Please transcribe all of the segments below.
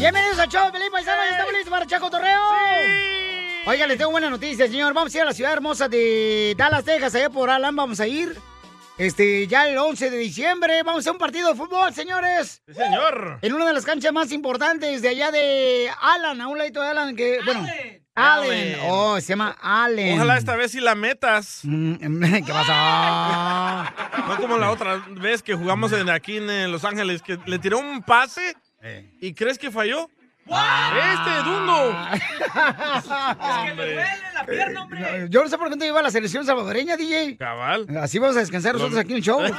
Bienvenidos al show, Felipe Paisano. ¿Ya ¿Estamos listos para Chaco Torreo? Oiga, les tengo buena noticia, señor. Vamos a ir a la ciudad hermosa de Dallas, Texas, allá por Alan. Vamos a ir. Este, ya el 11 de diciembre. Vamos a un partido de fútbol, señores. Sí, señor. En una de las canchas más importantes de allá de Alan, a un ladito de Alan, que, bueno. Allen. Oh, se llama Allen. Ojalá esta vez sí la metas. ¿Qué pasó? No como la otra vez que jugamos en, aquí en eh, Los Ángeles, que le tiró un pase y crees que falló. ¡Este, Dundo! Es que me duele la pierna, hombre. Yo no sé por qué no te iba a la selección salvadoreña, DJ. Cabal. Así vamos a descansar nosotros aquí en el show.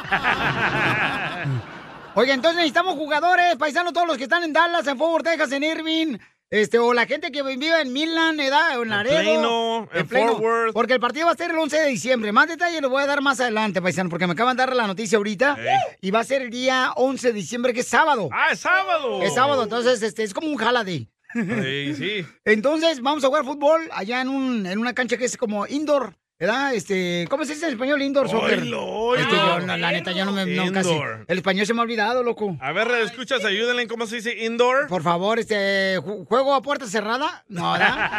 Oye, entonces necesitamos jugadores, paisanos, todos los que están en Dallas, en Fort Worth, Texas, en Irving. Este, o la gente que vive en Midland, edad, o en Laredo. Plano, en Fort Worth. Porque el partido va a ser el 11 de diciembre. Más detalles lo voy a dar más adelante, paisano, porque me acaban de dar la noticia ahorita. Y va a ser el día 11 de diciembre, que es sábado. ¡Ah, es sábado! Es sábado, entonces este, es como un holiday. Sí, sí. Entonces, vamos a jugar fútbol allá en, un, en una cancha que es como indoor. ¿Verdad? Este, ¿Cómo se dice en español indoor soccer? Oilo. Este, yo, no, la neta, yo no me... No, casi. Indoor. El español se me ha olvidado, loco. A ver, escuchas, ayúdenle en cómo se dice indoor. Por favor, este, ju- ¿juego a puerta cerrada? No, ¿verdad?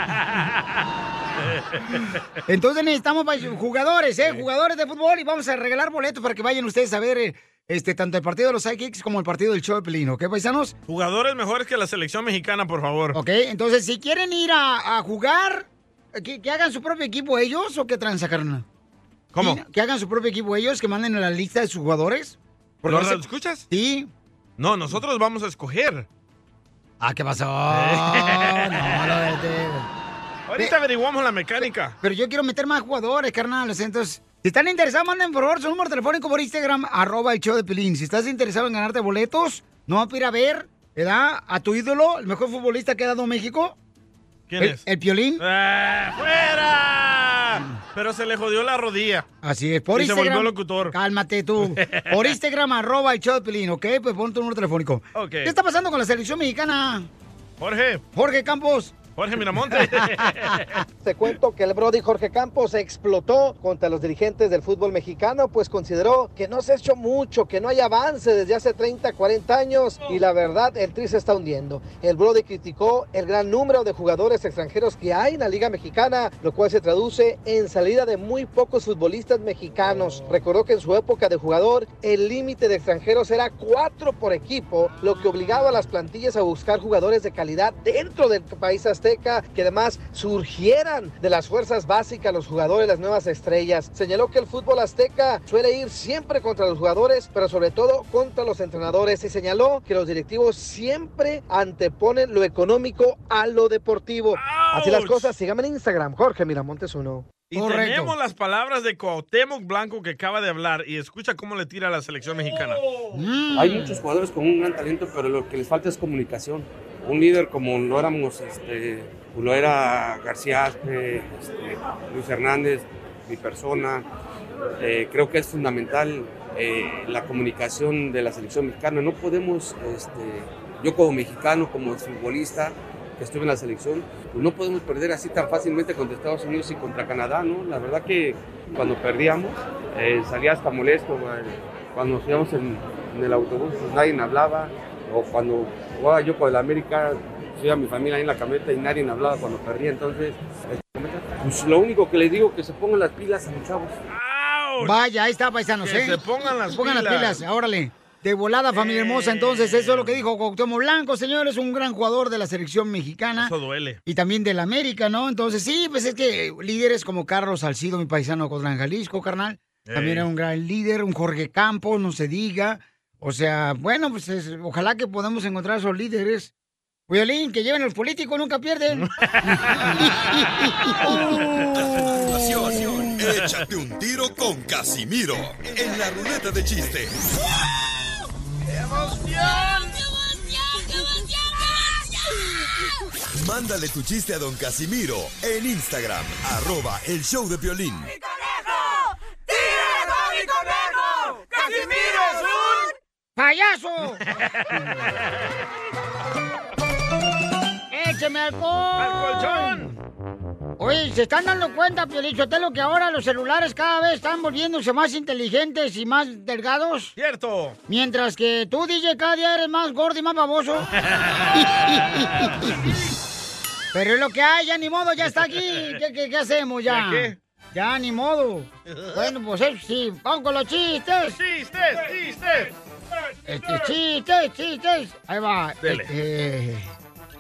Entonces necesitamos jugadores, ¿eh? Jugadores de fútbol y vamos a regalar boletos para que vayan ustedes a ver este, tanto el partido de los Sidekicks como el partido del Pelín, ¿ok, paisanos? Jugadores mejores que la selección mexicana, por favor. Ok, entonces si quieren ir a, a jugar, que, que hagan su propio equipo ellos o que carnal. ¿Cómo? Que hagan su propio equipo ellos, que manden a la lista de sus jugadores. Porque ¿Lo escuchas? Sí. No, nosotros vamos a escoger. Ah, ¿qué pasó? no, lo de- de- Ahorita averiguamos la mecánica. Pero yo quiero meter más jugadores, carnal. Entonces, si están interesados, manden por favor su número telefónico por Instagram, arroba el show de Pelín. Si estás interesado en ganarte boletos, no vas a ir a ver, ¿verdad? A tu ídolo, el mejor futbolista que ha dado México. ¿Quién el, es? El Piolín. ¡Ah, ¡Fuera! Pero se le jodió la rodilla. Así es, por y se Instagram. volvió locutor. Cálmate tú. Por Instagram, arroba el show de ¿ok? Pues pon tu número telefónico. Ok. ¿Qué está pasando con la selección mexicana? Jorge. Jorge Campos. Jorge Miramonte. Te cuento que el Brody Jorge Campos explotó contra los dirigentes del fútbol mexicano, pues consideró que no se ha hecho mucho, que no hay avance desde hace 30, 40 años y la verdad el tri se está hundiendo. El Brody criticó el gran número de jugadores extranjeros que hay en la Liga Mexicana, lo cual se traduce en salida de muy pocos futbolistas mexicanos. Recordó que en su época de jugador el límite de extranjeros era cuatro por equipo, lo que obligaba a las plantillas a buscar jugadores de calidad dentro del país azteca, que además surgieran de las fuerzas básicas los jugadores, las nuevas estrellas. Señaló que el fútbol azteca suele ir siempre contra los jugadores, pero sobre todo contra los entrenadores y señaló que los directivos siempre anteponen lo económico a lo deportivo. Así las cosas, síganme en Instagram, Jorge Miramontes uno. Y tenemos las palabras de Cuauhtémoc Blanco que acaba de hablar y escucha cómo le tira a la selección mexicana. Hay muchos jugadores con un gran talento, pero lo que les falta es comunicación. Un líder como lo éramos, este, lo era García Aspe, este, Luis Hernández, mi persona. Eh, creo que es fundamental eh, la comunicación de la selección mexicana. No podemos, este, yo como mexicano, como futbolista que estuve en la selección, pues no podemos perder así tan fácilmente contra Estados Unidos y contra Canadá, ¿no? La verdad que cuando perdíamos eh, salía hasta molesto, eh, cuando nos íbamos en, en el autobús, pues nadie hablaba, o cuando jugaba yo con el América, iba mi familia ahí en la camioneta y nadie hablaba cuando perdía, entonces, pues lo único que les digo que se pongan las pilas a los chavos. Vaya, ahí está, paisanos, Que ¿eh? se pongan las pongan las pilas. pilas, órale. De volada, familia hermosa. Entonces, eso es lo que dijo Cuauhtémoc Blanco, señores, un gran jugador de la selección mexicana. Eso duele. Y también del América, ¿no? Entonces, sí, pues es que líderes como Carlos Salcido, mi paisano Cotlán, Jalisco, carnal. También era un gran líder, un Jorge Campos, no se diga. O sea, bueno, pues es- ojalá que podamos encontrar esos líderes. Violín, que lleven los políticos, nunca pierden. Échate un tiro con Casimiro en la ruleta de chiste. Mándale tu chiste a don Casimiro en Instagram, arroba el show de violín. ¡Payaso! ¡Écheme alcohol! ¡Al colchón! Oye, ¿se están dando cuenta, lo que ahora los celulares cada vez están volviéndose más inteligentes y más delgados? Cierto. Mientras que tú, DJ, cada día eres más gordo y más baboso. Pero es lo que hay, ya ni modo, ya está aquí. ¿Qué, qué- qué hacemos ya? ¿Ya qué? Ya ni modo. Bueno, pues eso sí, vamos con los chistes. ¡Chistes, chistes! Este, chistes, chistes. Ahí va. Dele. Este,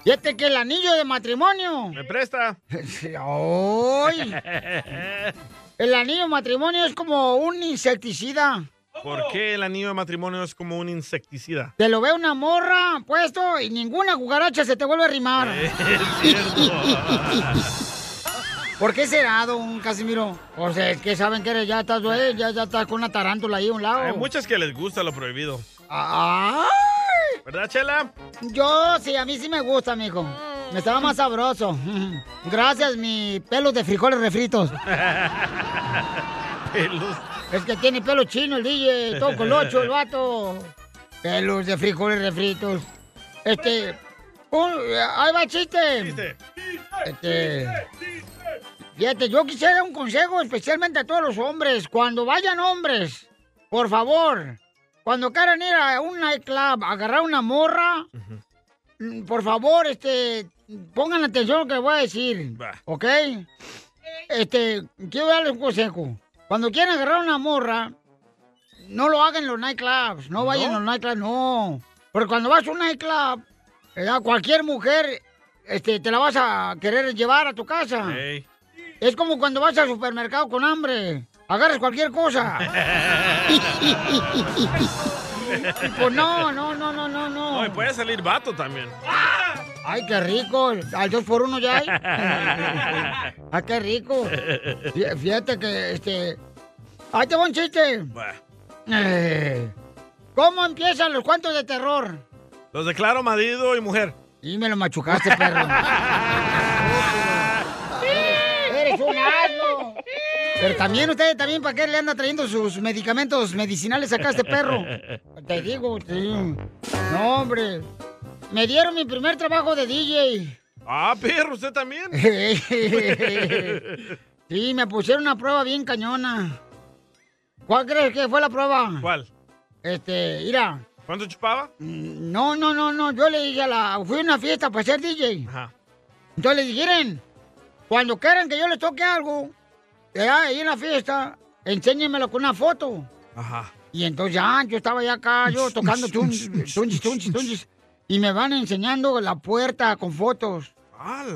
fíjate que el anillo de matrimonio. ¿Me presta? ¡Ay! El anillo de matrimonio es como un insecticida. ¿Por qué el anillo de matrimonio es como un insecticida? Te lo ve una morra puesto y ninguna cucaracha se te vuelve a rimar. Es cierto. ¿Por qué será, don Casimiro? O sea, es que saben que eres- ya estás, ya, ya estás con una tarántula ahí a un lado. Hay muchas que les gusta lo prohibido. ¡Ay! ¿Verdad, Chela? Yo sí, a mí sí me gusta, mijo. Me estaba más sabroso. Gracias, mi pelos de frijoles refritos. Pelos. Es que tiene pelo chino el DJ, todo colocho el vato. Pelos de frijoles refritos. Este. un- ahí va el chiste. Chiste. Este. Fíjate, yo quisiera un consejo especialmente a todos los hombres. Cuando vayan hombres, por favor, cuando quieran ir a un nightclub, a agarrar una morra, mm, por favor, este, pongan atención a lo que voy a decir. Va. ¿Ok? Este, quiero darles un consejo. Cuando quieran agarrar una morra, no lo hagan en los nightclubs. No vayan ¿No? a los nightclubs, no. Porque cuando vas a un nightclub, ¿verdad? cualquier mujer este, te la vas a querer llevar a tu casa. Ey. Es como cuando vas al supermercado con hambre. Agarras cualquier cosa. pues no, no, no, no, no, no. No, y puede salir vato también. Ay, qué rico. Al dos por uno ya hay. Ay, qué rico. Fí- Fíjate que, este... Ahí te va un chiste. Eh, ¿Cómo empiezan los cuentos de terror? Los declaro marido y mujer. Y me lo machucaste, perro. ¡Eres un asno! Pero también ustedes, también, ¿para qué le anda trayendo sus medicamentos medicinales acá a este perro? Te digo, sí. No, hombre. Me dieron mi primer trabajo de DJ. Ah, perro, usted también. Sí, me pusieron una prueba bien cañona. ¿Cuál crees que fue la prueba? ¿Cuál? Este, mira. ¿Cuánto chupaba? No, no, no, no. Yo le dije a la. Fui a una fiesta para ser DJ. Ajá. Entonces le dijeron, cuando quieran que yo les toque algo, ya ahí en la fiesta, enséñenmelo con una foto. Ajá. Y entonces ya, yo estaba ya acá, yo tocando tunchis, tunchis, tunchis, tunchis, y me van enseñando la puerta con fotos.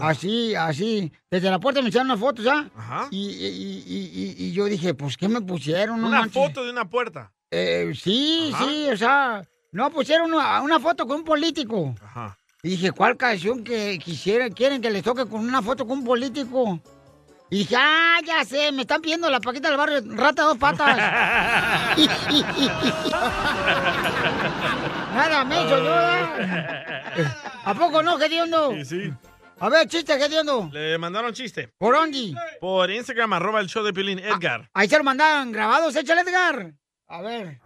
Así, así. Desde la puerta me enseñaron una foto, ¿ya? Ajá. Y, y- y- y- yo dije, pues, ¿qué me pusieron? No Una manches. foto de una puerta. Eh, sí, Ajá. sí, o sea, no pusieron una, una foto con un político. Ajá. Y dije, ¿cuál canción que quisiera, quieren que les toque con una foto con un político? Y dije, ah, ya sé, me están pidiendo la paquita del barrio, rata de dos patas. Nada me hizo yo, ¿eh? ¿A poco no, Gediondo? Sí, sí. A ver, chiste, Gediondo. Le mandaron chiste. ¿Por dónde? Por Instagram, arroba el show de Pilín, Edgar. Ahí se lo mandaban grabados, échale, Edgar. A ver.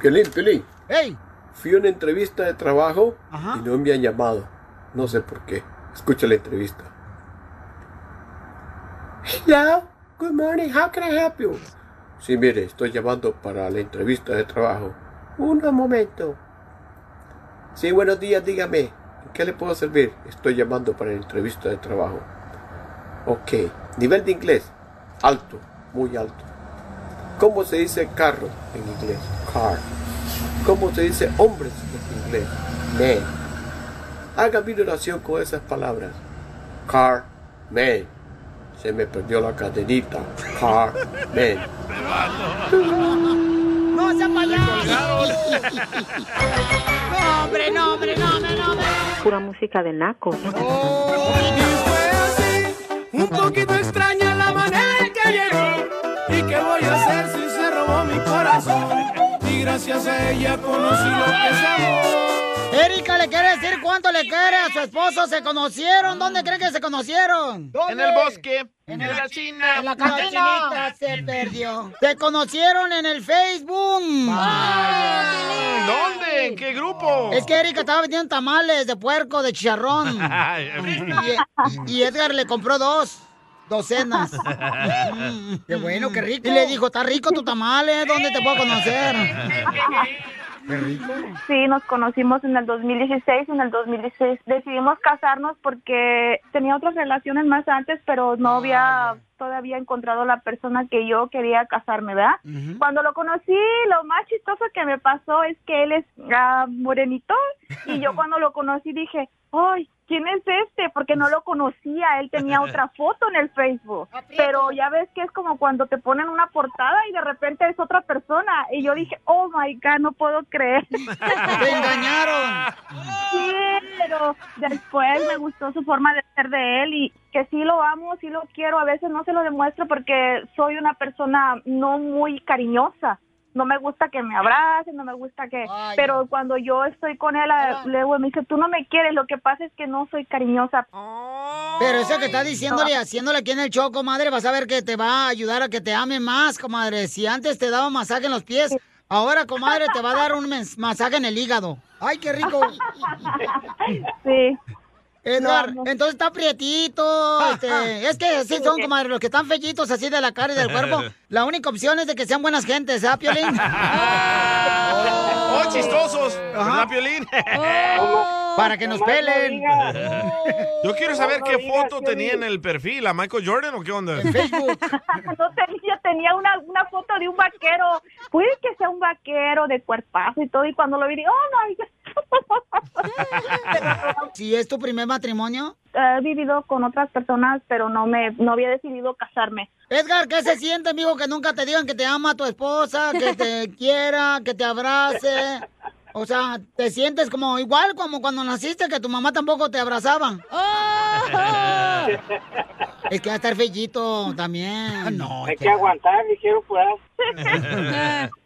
Piolín, Piolín, ¡Ey! fui a una entrevista de trabajo Ajá. y no me han llamado. No sé por qué. Escucha la entrevista. Hello, good morning, how can I help you? Sí, mire, estoy llamando para la entrevista de trabajo. Un momento. Sí, buenos días, dígame. ¿En qué le puedo servir? Estoy llamando para la entrevista de trabajo. Ok, nivel de inglés. Alto, muy alto. ¿Cómo se dice carro en inglés? Car. ¿Cómo se dice hombres en inglés? Man. Haga mi oración con esas palabras. Car, man. Se me perdió la cadenita. Man. ¡No payaso! No, hombre, no, hombre, no, hombre, no, hombre. Pura música de naco. Un poquito extraña la manera en que llegó. ¿Y qué voy a hacer si se robó mi corazón? Y gracias a ella conocí lo que es amor. Erika le quiere decir cuánto le quiere a su esposo. ¿Se conocieron? ¿Dónde creen que se conocieron? En el bosque. En la China. En la cochinita se perdió. Se conocieron en el Facebook. ¿Dónde? ¿En qué grupo? Es que Erika estaba vendiendo tamales de puerco, de chicharrón. y, y Edgar le compró dos. Docenas. Mm, qué bueno, qué rico. Y le dijo, está rico tu tamale, ¿dónde te puedo conocer? Qué rico. Sí, nos conocimos en el 2016. En el 2016 decidimos casarnos porque tenía otras relaciones más antes, pero no había todavía encontrado la persona que yo quería casarme, ¿verdad? Cuando lo conocí, lo más chistoso que me pasó es que él es ah, morenito y yo cuando lo conocí dije, ¡ay! ¿Quién es este? Porque no lo conocía, él tenía otra foto en el Facebook. Pero ya ves que es como cuando te ponen una portada y de repente es otra persona. Y yo dije, oh my God, no puedo creer. ¡Te engañaron! Sí, pero después me gustó su forma de ser de él y que sí lo amo, sí lo quiero. A veces no se lo demuestro porque soy una persona no muy cariñosa. No me gusta que me abracen, no me gusta que... pero cuando yo estoy con él, a- luego me dice, tú no me quieres, lo que pasa es que no soy cariñosa. Pero eso que está diciéndole, haciéndole aquí en el show, comadre, vas a ver que te va a ayudar a que te ame más, comadre. Si antes te daba masaje en los pies, ahora, comadre, te va a dar un mes- masaje en el hígado. ¡Ay, qué rico! Sí. No, no. entonces está prietito, este, es que así son, comadre, los que están fellitos así de la cara y del cuerpo, la única opción es de que sean buenas gentes, ¿ah, Piolín? ¡Oh, chistosos! ¿Verdad, Piolín? Para que nos pelen. Yo quiero saber qué foto tenía en el perfil. ¿A Michael Jordan o qué onda? no tenía, tenía una, una foto de un vaquero. Puede que sea un vaquero de cuerpazo y todo. Y cuando lo vi, dije, oh God. Si es tu primer matrimonio. He vivido con otras personas, pero no me no había decidido casarme. Edgar, ¿qué se siente, amigo, que nunca te digan que te ama tu esposa, que te quiera, que te abrace? O sea, ¿te sientes como igual como cuando naciste, que tu mamá tampoco te abrazaba? Es que va a estar fellito también. No, Hay que aguantar, dijeron pues.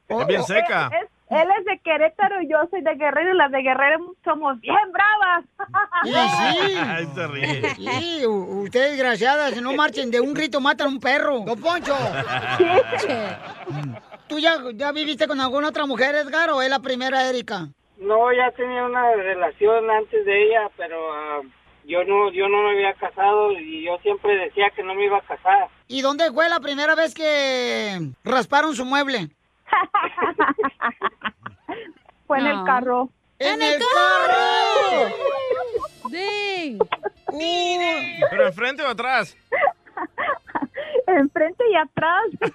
Es bien seca. Es- él es de Querétaro y yo soy de Guerrero y las de Guerrero somos bien bravas. Sí, sí. Ay, se ríe. Sí, u- ustedes desgraciadas, no marchen de un grito, matan a un perro. Don Poncho. ¿Tú ya, ya viviste con alguna otra mujer, Edgar, o es la primera, Erika? No, ya tenía una relación antes de ella, pero ah, yo no yo no me había casado y yo siempre decía que no me iba a casar. ¿Y dónde fue la primera vez que rasparon su mueble? Fue en el carro. ¡En el carro! ¿Pero enfrente o atrás? Enfrente y atrás.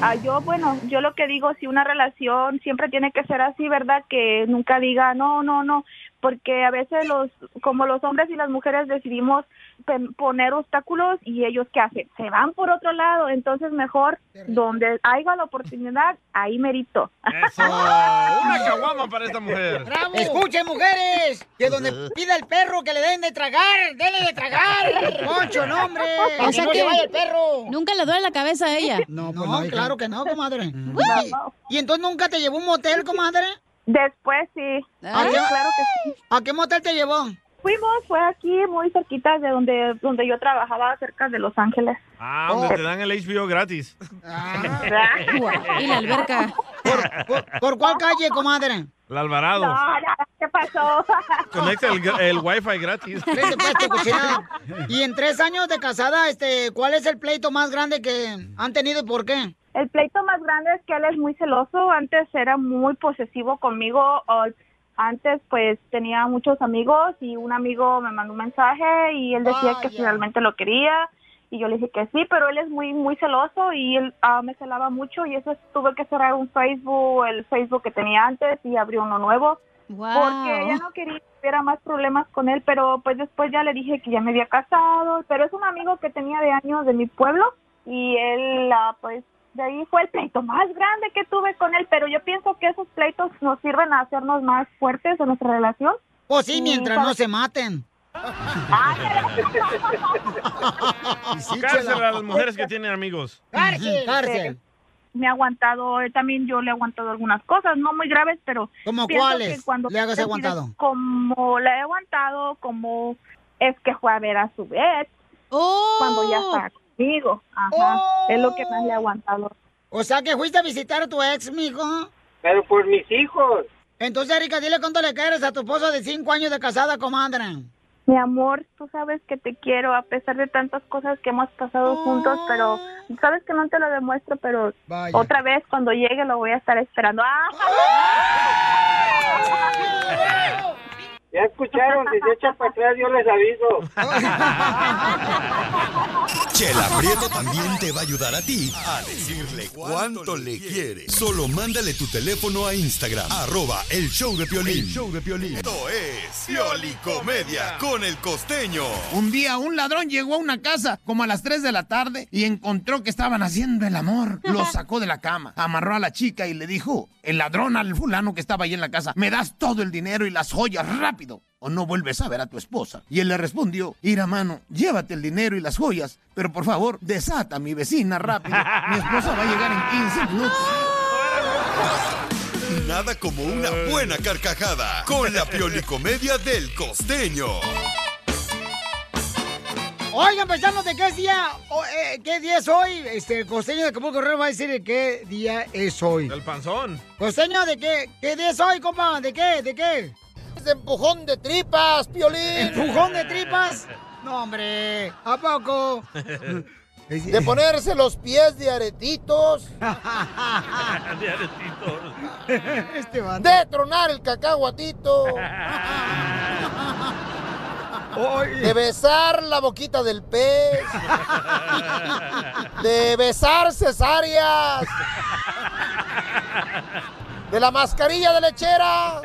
Ah, yo, bueno, yo lo que digo, si una relación siempre tiene que ser así, ¿verdad? Que nunca diga, no, no, no, porque a veces los, como los hombres y las mujeres decidimos pen- poner obstáculos y ellos qué hacen, se van por otro lado, entonces mejor donde haya la oportunidad, ahí merito. Eso. Una caguama para esta mujer. Escuchen, mujeres, que donde pida el perro que le den de tragar, denle de tragar. Poncho, no, hombre. O sea no que vaya el perro. Nunca le duele la cabeza a ella. No, claro que no, comadre. ¿Y, y entonces nunca te llevó un motel, comadre? Después sí. ¿A qué, claro que sí. ¿A qué motel te llevó? Fuimos, fue aquí muy cerquita de donde, donde yo trabajaba, cerca de Los Ángeles. Ah, donde te dan el HBO gratis. Y la alberca. ¿Por, por, por cuál calle, comadre? El Alvarado. No, no, ¿qué pasó? Conecta el, el wifi gratis. Pues. Y en tres años de casada, este, ¿cuál es el pleito más grande que han tenido y por qué? El pleito más grande es que él es muy celoso. Antes era muy posesivo conmigo. antes, pues, tenía muchos amigos y un amigo me mandó un mensaje y él decía que Vaya. finalmente lo quería. Y yo le dije que sí, pero él es muy muy celoso y él ah, me celaba mucho y eso tuve que cerrar un Facebook, el Facebook que tenía antes y abrí uno nuevo. Porque ya no quería que hubiera más problemas con él, pero pues después ya le dije que ya me había casado, pero es un amigo que tenía de años de mi pueblo y él ah, pues de ahí fue el pleito más grande que tuve con él, pero yo pienso que esos pleitos nos sirven a hacernos más fuertes en nuestra relación. Pues sí, Y, mientras no se maten. Cárcel a las mujeres que tienen amigos. Cárcel. Cárcel. Me ha aguantado, eh, también yo le he aguantado algunas cosas, no muy graves, pero... ¿Cómo pienso cuáles que cuando le hagas aguantado? Como le he aguantado, como es que fue a ver a su vez, cuando ya está conmigo. Ajá, es lo que más le he aguantado. O sea, que fuiste a visitar a tu ex, mijo. Pero por mis hijos. Entonces, Erika, dile cuánto le quieres a tu esposo de cinco años de casada, comadre. Mi amor, tú sabes que te quiero a pesar de tantas cosas que hemos pasado juntos, pero sabes que no te lo demuestro, pero Vaya. otra vez cuando llegue lo voy a estar esperando. ¡Ah! Ya escucharon, si se echan para atrás yo les aviso. Chela Prieto también te va a ayudar a ti a decirle cuánto le quieres. Solo mándale tu teléfono a Instagram, arroba el show de Piolín. El show de Piolín. Esto es Piolicomedia con el costeño. Un día un ladrón llegó a una casa como a las 3 de la tarde y encontró que estaban haciendo el amor. Lo sacó de la cama, amarró a la chica y le dijo, el ladrón al fulano que estaba ahí en la casa, me das todo el dinero y las joyas rápido o no vuelves a ver a tu esposa. Y él le respondió, ira mano, llévate el dinero y las joyas, pero por favor, desata a mi vecina rápido. Mi esposa va a llegar en 15 minutos. Nada como una buena carcajada con la Piolicomedia del costeño. Oigan, paisanos, ¿de qué día, o, eh, qué día es hoy? Este, el costeño de Acapulco Guerrero va a decir de qué día es hoy. El panzón. Costeño, ¿de qué, qué día es hoy, compa? ¿De qué? ¿De qué? De empujón de tripas, Piolín. ¿Empujón de tripas? No, hombre, ¿a poco? De ponerse los pies de aretitos. De aretitos. Este. De tronar el cacahuatito. De besar la boquita del pez. De besar cesáreas. De la mascarilla de lechera.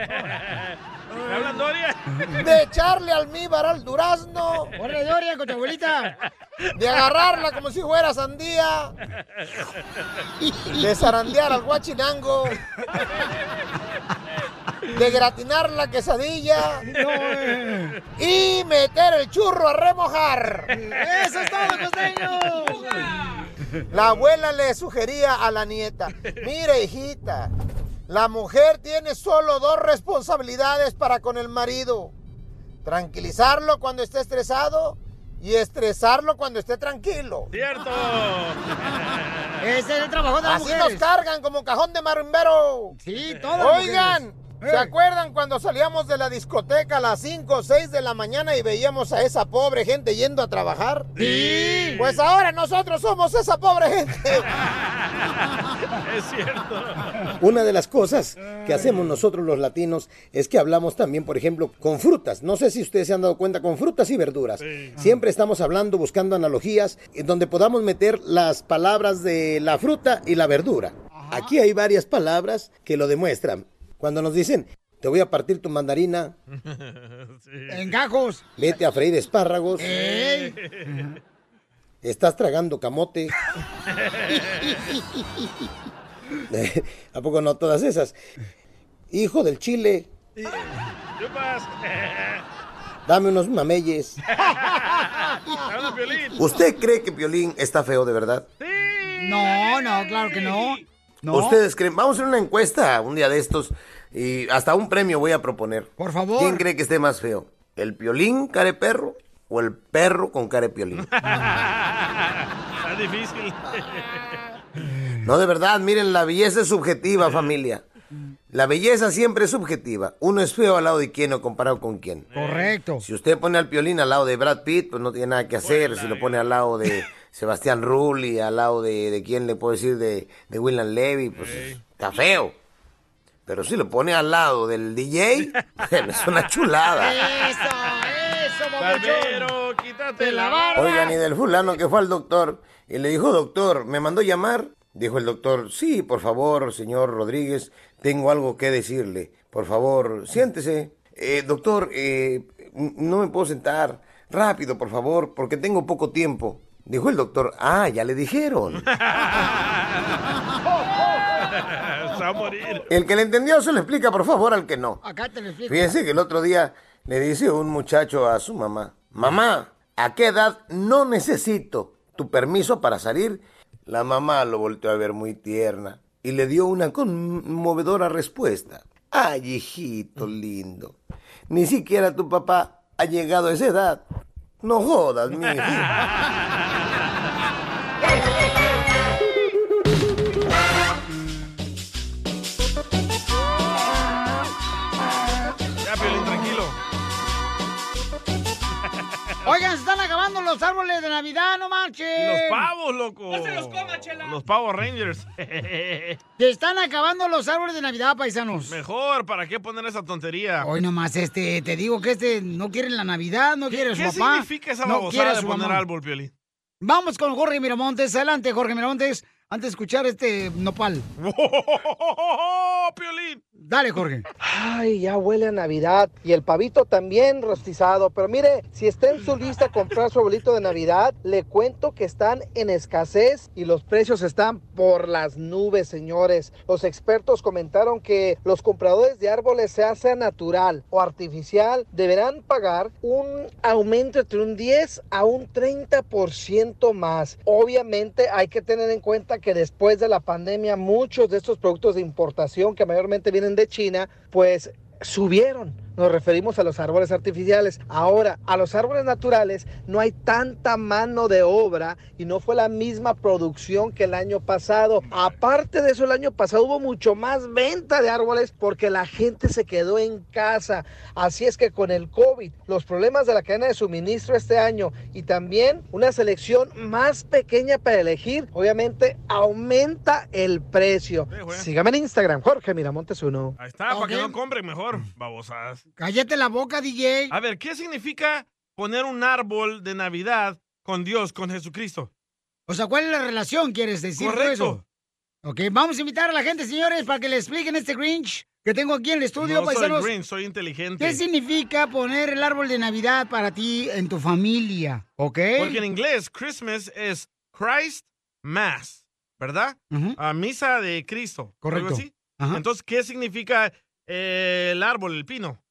¿Me hablan, Doria? De echarle almíbar al durazno. ¡Corre, Doria, con tu abuelita! De agarrarla como si fuera sandía. De zarandear al guachinango. De gratinar la quesadilla. eh. Y meter el churro a remojar. ¡Eso es todo, costeño! La abuela le sugería a la nieta, mire hijita, la mujer tiene solo dos responsabilidades para con el marido. Tranquilizarlo cuando esté estresado y estresarlo cuando esté tranquilo. ¡Cierto! Ese es el trabajo de las Así mujeres. nos cargan como cajón de marimbero. Sí, todas Oigan, ¿se acuerdan cuando salíamos de la discoteca a las 5 o 6 de la mañana y veíamos a esa pobre gente yendo a trabajar? Sí. Pues ahora nosotros somos esa pobre gente. Es cierto. Una de las cosas que hacemos nosotros los latinos es que hablamos también, por ejemplo, con frutas. No sé si ustedes se han dado cuenta, con frutas y verduras. Siempre estamos hablando, buscando analogías en donde podamos meter las palabras de la fruta y la verdura. Aquí hay varias palabras que lo demuestran. Cuando nos dicen, te voy a partir tu mandarina, En gajos. vete a freír espárragos, estás tragando camote. ¿A poco no todas esas? Hijo del chile, dame unos mameyes. ¿Usted cree que Piolín está feo de verdad? No, no, claro que no. No. ¿Ustedes creen? Vamos a hacer una encuesta un día de estos y hasta un premio voy a proponer. Por favor. ¿Quién cree que esté más feo? ¿El Piolín care perro o el perro con care Piolín? Está difícil. No, de verdad, miren, la belleza es subjetiva, familia. La belleza siempre es subjetiva. Uno es feo al lado de quién o comparado con quién. Correcto. Si usted pone al Piolín al lado de Brad Pitt, pues no tiene nada que hacer. Si lo pone al lado de Sebastián Rulli, al lado de, de quién le puedo decir, de, de William Levy, pues está feo. Pero si lo pone al lado del DJ, es una chulada. Eso, ¡Eso, Barbero, quítate la barba. Oigan, y del fulano que fue al doctor y le dijo, doctor, ¿me mandó llamar? Dijo el doctor, sí, por favor, señor Rodríguez, tengo algo que decirle. Por favor, siéntese. "Eh, doctor, eh, no me puedo sentar. Rápido, por favor, porque tengo poco tiempo. Dijo el doctor, ah, ya le dijeron. Se va a morir. El que le entendió se lo explica, por favor, al que no. Acá te lo explico. Fíjense que el otro día le dice un muchacho a su mamá, mamá, ¿a qué edad no necesito tu permiso para salir? La mamá lo volteó a ver muy tierna y le dio una conmovedora respuesta. Ay, hijito lindo, ni siquiera tu papá ha llegado a esa edad. No jodas, mi acabando los árboles de Navidad, no marchen. Y los pavos, loco. No se los coma, chela. Los pavos Rangers. Se están acabando los árboles de Navidad, paisanos. Mejor, ¿para qué poner esa tontería? Hoy nomás, este, te digo que este no quiere la Navidad, no quiere su ¿Qué papá. significa esa no quiere babosada de su poner mamá. árbol, Piolín? Vamos con Jorge Miramontes. Adelante, Jorge Miramontes, antes de escuchar este nopal. ¡Oh, Piolín! Dale, Jorge. Ay, ya huele a Navidad. Y el pavito también rostizado. Pero mire, si está en su lista comprar su arbolito de Navidad, le cuento que están en escasez y los precios están por las nubes, señores. Los expertos comentaron que los compradores de árboles, sea natural o artificial, deberán pagar un aumento entre un 10 a un 30% más. Obviamente hay que tener en cuenta que después de la pandemia muchos de estos productos de importación que mayormente vienen de China, pues subieron. Nos referimos a los árboles artificiales. Ahora, a los árboles naturales no hay tanta mano de obra y no fue la misma producción que el año pasado. Aparte de eso, el año pasado hubo mucho más venta de árboles porque la gente se quedó en casa. Así es que con el COVID, los problemas de la cadena de suministro este año y también una selección más pequeña para elegir, obviamente aumenta el precio. Sígame en Instagram, Jorge Miramontes uno. Ahí está, para que no compren mejor, babosadas. Cállate la boca, DJ. A ver, ¿qué significa poner un árbol de Navidad con Dios, con Jesucristo? O sea, ¿cuál es la relación, quieres decir Correcto. eso? Ok, vamos a invitar a la gente, señores, para que le expliquen este Grinch que tengo aquí en el estudio, no soy paisanos. green, soy inteligente. ¿Qué significa poner el árbol de Navidad para ti en tu familia? ¿Ok? Porque en inglés, Christmas es Christ Mass, ¿verdad? A misa de Cristo. Correcto. ¿Algo así? Entonces, ¿qué significa eh, el árbol, el pino?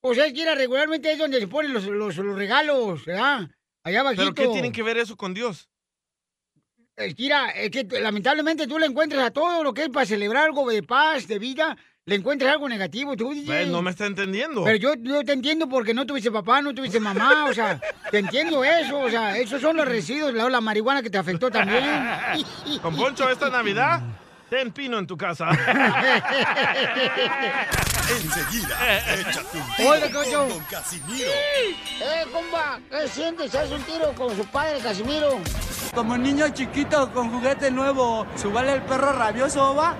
O sea, es que regularmente es donde se ponen los, los, los regalos, ¿verdad? Allá abajito. ¿Pero qué tiene que ver eso con Dios? Es que, mira, es que lamentablemente tú le encuentras a todo lo que es para celebrar algo de paz, de vida, le encuentras algo negativo. Tú. Eh, no me está entendiendo. Pero yo, yo te entiendo porque no tuviste papá, no tuviste mamá, o sea, te entiendo eso, o sea, esos son los residuos, la, la marihuana que te afectó también. Con Poncho, esta Navidad, ten pino en tu casa. Enseguida, échate un tiro con Don Casimiro. ¡Eh, compa! ¿Qué sientes? ¿Haz un tiro con su padre, Casimiro? Como niño chiquito con juguete nuevo, ¿subale el perro rabioso, va?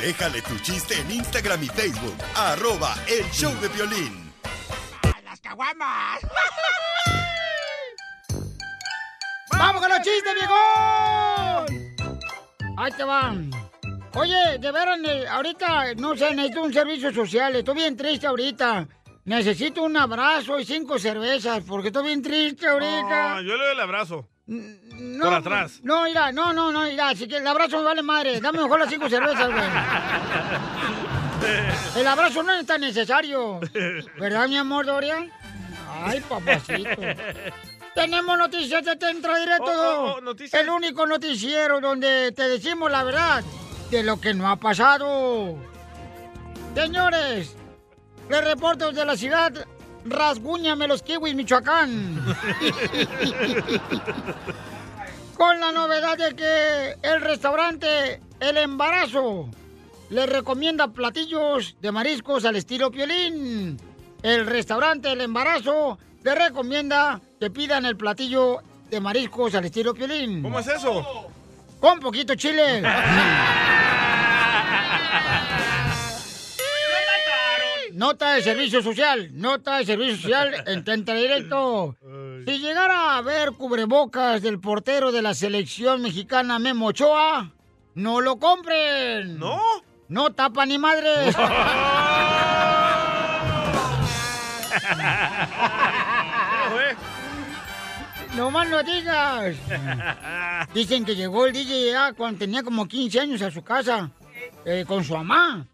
Déjale tu chiste en Instagram y Facebook. Arroba el show de violín. ¡Las caguamas! ¡Vamos con los chistes, viejón! Ahí te van. Oye, de veras, ahorita, no sé, necesito un servicio social. Estoy bien triste ahorita. Necesito un abrazo y cinco cervezas, porque estoy bien triste ahorita. No, yo le doy el abrazo. No, Por atrás. No, mira, no, no, no, mira, así que el abrazo me vale madre. Dame mejor las cinco cervezas, güey. El abrazo no es tan necesario. ¿Verdad, mi amor, Dorian? Ay, papacito. Tenemos noticias de Tentra Directo. Oh, oh, oh. El único noticiero donde te decimos la verdad de lo que no ha pasado. Señores, les reporto desde la ciudad Rasguñame los kiwis, Michoacán. Con la novedad de que el restaurante El Embarazo le recomienda platillos de mariscos al estilo piolín. El restaurante El Embarazo le recomienda que pidan el platillo de mariscos al estilo piolín. ¿Cómo es eso? Con poquito chile. Nota de servicio social, nota de servicio social en Tenta Directo. Si llegara a ver cubrebocas del portero de la selección mexicana Memo Ochoa, no lo compren. ¿No? No tapa ni madre. No más no digas. Dicen que llegó el DJ ya cuando tenía como 15 años a su casa eh, con su mamá.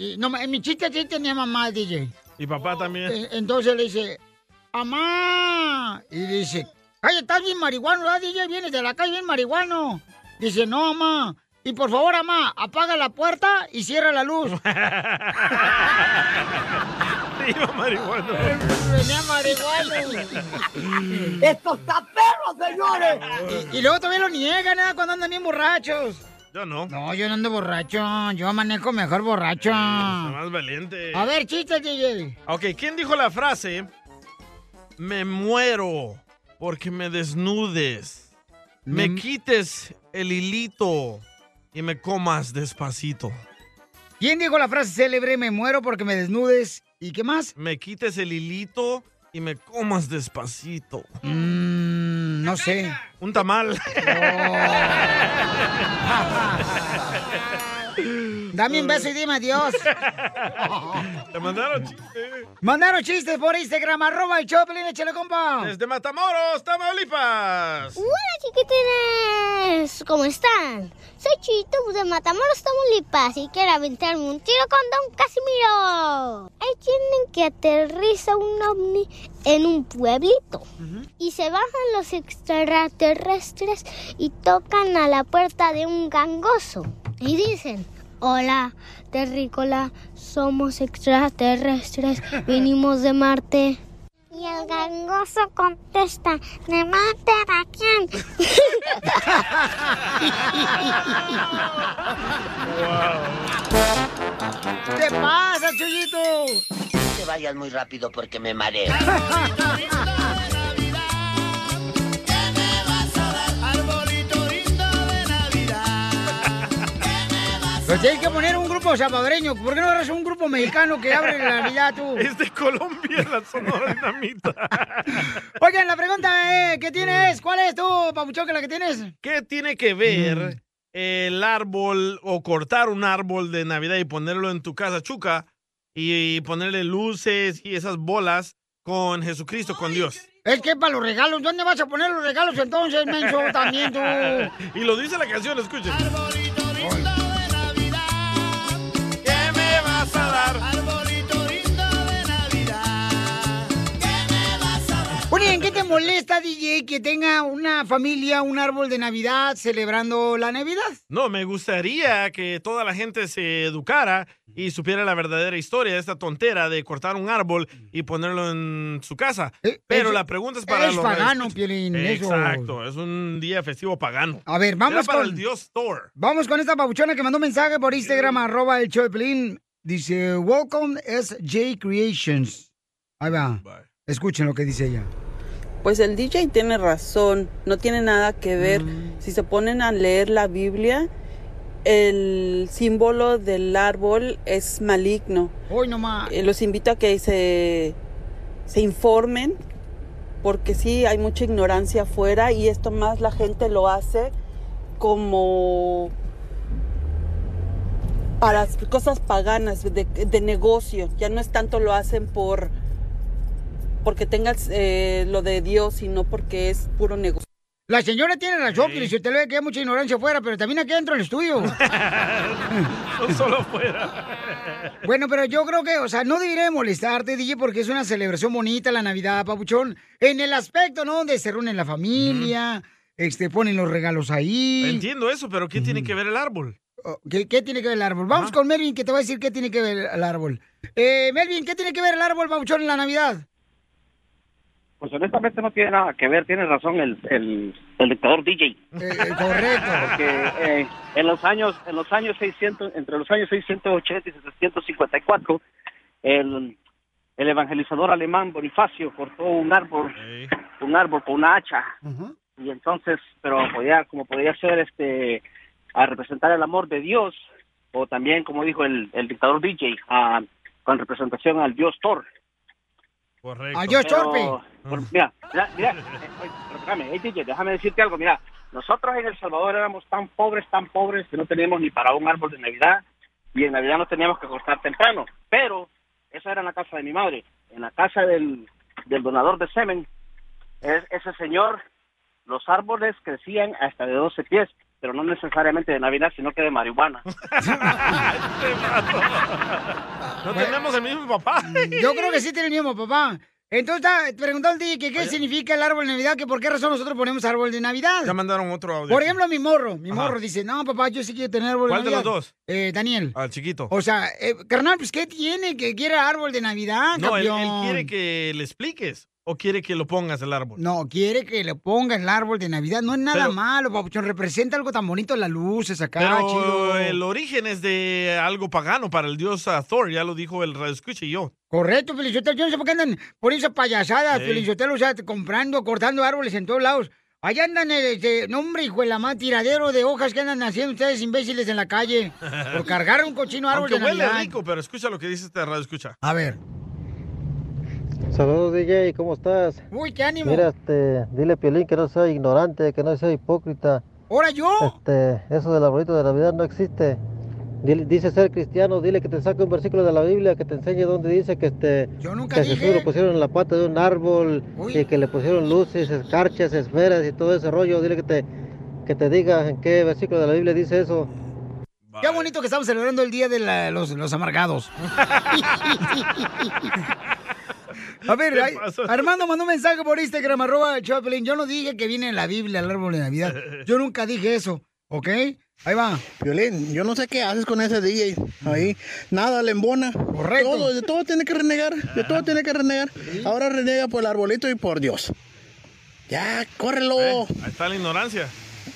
Y no, en mi chiste sí tenía mamá DJ. Y papá también. Eh, Entonces le dice, ¡Mamá! Y dice, ¡Ay, estás bien marihuano, ¿verdad, DJ? Vienes de la calle bien marihuano. Dice, no, mamá. Y por favor, mamá, apaga la puerta y cierra la luz. Iba marihuano. Venía marihuano. ¡Esto está perro, señores! Y, y luego todavía lo niegan, ¿eh? Cuando andan bien borrachos. Yo no. No, yo no ando borracho. Yo manejo mejor borracho. Más valiente. A ver, chistes, DJ. Ok, ¿quién dijo la frase? Me muero porque me desnudes. Me Mm. quites el hilito y me comas despacito. ¿Quién dijo la frase célebre, me muero porque me desnudes? ¿Y qué más? Me quites el hilito y me comas despacito. Mmm, no sé. Un tamal. Dame un beso y dime adiós. Te mandaron chistes. Mandaron chistes por Instagram, arroba el Choplin, échale compa. Desde Matamoros, Tamaulipas. Hola chiquitines, ¿cómo están? Soy Chito de Matamoros, Tamaulipas y quiero aventarme un tiro con Don Casimiro. Ahí tienen que aterriza un ovni en un pueblito y se bajan los extraterrestres y tocan a la puerta de un gangoso y dicen, hola, terrícola, somos extraterrestres, vinimos de Marte. Y el gangoso contesta, ¿de Marte a quién? ¿Qué pasa, Chuyito? No te vayas muy rápido porque me mareo. Pues tienes que poner un grupo salvadoreño. ¿Por qué no agarras un grupo mexicano que abre la Navidad tú? Es de Colombia, la Sonora Dinamita. Oigan, la pregunta es, ¿qué tienes? ¿Cuál es tú, Papuchón, que la que tienes? ¿Qué tiene que ver el árbol o cortar un árbol de Navidad y ponerlo en tu casa, Chuca, y ponerle luces y esas bolas con Jesucristo, con Dios? Es que para los regalos, ¿dónde vas a poner los regalos entonces, menso, también tú? y lo dice la canción, escuchen. ¿Qué Arbolito lindo de Navidad. ¿Qué me vas a dar? Oye, ¿en qué te molesta, DJ, que tenga una familia, un árbol de Navidad celebrando la Navidad? No, me gustaría que toda la gente se educara y supiera la verdadera historia de esta tontera de cortar un árbol y ponerlo en su casa. Pero es- la pregunta es para es los pagano, eso. Exacto, es un día festivo pagano. A ver, vamos Era para con- el Dios Thor. Vamos con esta papuchona que mandó un mensaje por Instagram, arroba el show de. Dice, welcome SJ Creations. Ahí va. Escuchen lo que dice ella. Pues el DJ tiene razón, no tiene nada que ver. Si se ponen a leer la Biblia, el símbolo del árbol es maligno. Hoy nomás. Eh, los invito a que se, se informen, porque sí, hay mucha ignorancia afuera y esto más la gente lo hace como para cosas paganas, de, de negocio. Ya no es tanto lo hacen por porque tengas eh, lo de Dios, sino porque es puro negocio. La señora tiene razón, que usted ve que hay mucha ignorancia afuera, pero también aquí dentro del estudio. No solo afuera. Bueno, pero yo creo que, o sea, no debería molestarte, DJ, porque es una celebración bonita la Navidad, papuchón. En el aspecto, ¿no? Donde se reúne la familia, este, ponen los regalos ahí. Entiendo eso, pero ¿qué tiene que ver el árbol? ¿Qué, qué tiene que ver el árbol? Vamos con Melvin, que te va a decir qué tiene que ver el árbol. Eh, Melvin, ¿qué tiene que ver el árbol, papuchón, en la Navidad? Pues honestamente no tiene nada que ver, tiene razón el, el, el dictador DJ. Eh, correcto. Porque eh, en los años en los años 600, entre los años 680 y 754, el, el evangelizador alemán Bonifacio cortó un árbol, un árbol con una hacha. Y entonces, pero podía, como podía ser este, a representar el amor de Dios, o también, como dijo el, el dictador DJ, a con representación al dios Thor. Correcto. Al dios torpe. por- mira, mira, mira, eh, hey, DJ, déjame decirte algo, mira, nosotros en El Salvador éramos tan pobres, tan pobres que no teníamos ni para un árbol de Navidad y en Navidad nos teníamos que acostar temprano, pero esa era en la casa de mi madre, en la casa del, del donador de semen, es- ese señor, los árboles crecían hasta de 12 pies, pero no necesariamente de Navidad, sino que de marihuana. No tenemos el mismo papá. Yo creo que sí tiene el mismo papá. Entonces, preguntando al DJ que qué significa el árbol de Navidad, que por qué razón nosotros ponemos árbol de Navidad. Ya mandaron otro audio. Por ejemplo, mi morro, mi Ajá. morro dice, no, papá, yo sí quiero tener árbol ¿Cuál de de Navidad. los dos? Eh, Daniel. Al chiquito. O sea, eh, carnal, pues, ¿qué tiene que quiere árbol de Navidad, no, él, él quiere que le expliques o quiere que lo pongas el árbol. No, quiere que le ponga el árbol de Navidad. No es nada Pero- malo, papuchón. Representa algo tan bonito, las luces acá, Pero chido. el origen es de algo pagano para el dios Thor, ya lo dijo el radio escucha y yo. Correcto, Felicitelo. Yo no sé por qué andan por esa payasada, Sí. Felicitelo, o sea, comprando, cortando árboles en todos lados. Allá andan, eh, este, no hombre, hijo de la más tiradero de hojas que andan haciendo ustedes imbéciles en la calle. Por cargar un cochino árbol Aunque de huele Navidad. rico, pero escucha lo que dice este radio escucha. A ver. Saludos DJ, ¿cómo estás? Uy, qué ánimo. Mira, este, dile a Piolín que no sea ignorante, que no sea hipócrita. ¿Ahora yo? Este, eso del arbolito de Navidad no existe. Dile- dice ser cristiano, dile que te saque un versículo de la Biblia que te enseñe donde dice que este nunca que dije. Jesús lo pusieron en la pata de un árbol Uy. y que le pusieron luces, escarchas, esferas y todo ese rollo. Dile que te que te diga en qué versículo de la Biblia dice eso. Qué bonito que estamos celebrando el Día de la- los, los Amargados. A ver. Armando mandó un mensaje por Instagram, arroba Choplin. Yo no dije que viene en la Biblia el árbol de Navidad. Yo nunca dije eso, ¿ok? Ahí va. Violín, yo no sé qué haces con ese DJ ahí. Nada le embona. Correcto. Todo, de todo tiene que renegar. De todo tiene que renegar. Ahora renega por el arbolito y por Dios. Ya, córrelo. Eh, Ahí está la ignorancia.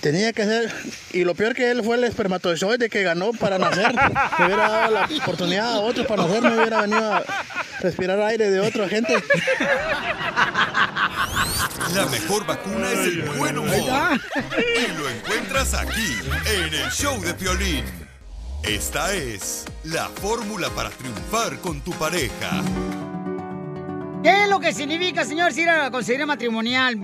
Tenía que ser. Y lo peor que él fue el espermatozoide que ganó para nacer. Me hubiera dado la oportunidad a otros para nacer. No hubiera venido a respirar aire de otra gente. La mejor vacuna es el buen humor. Y lo encuentras aquí, en el show de Piolín. Esta es la fórmula para triunfar con tu pareja. ¿Qué es lo que significa, señor, ir a la consejería matrimonial?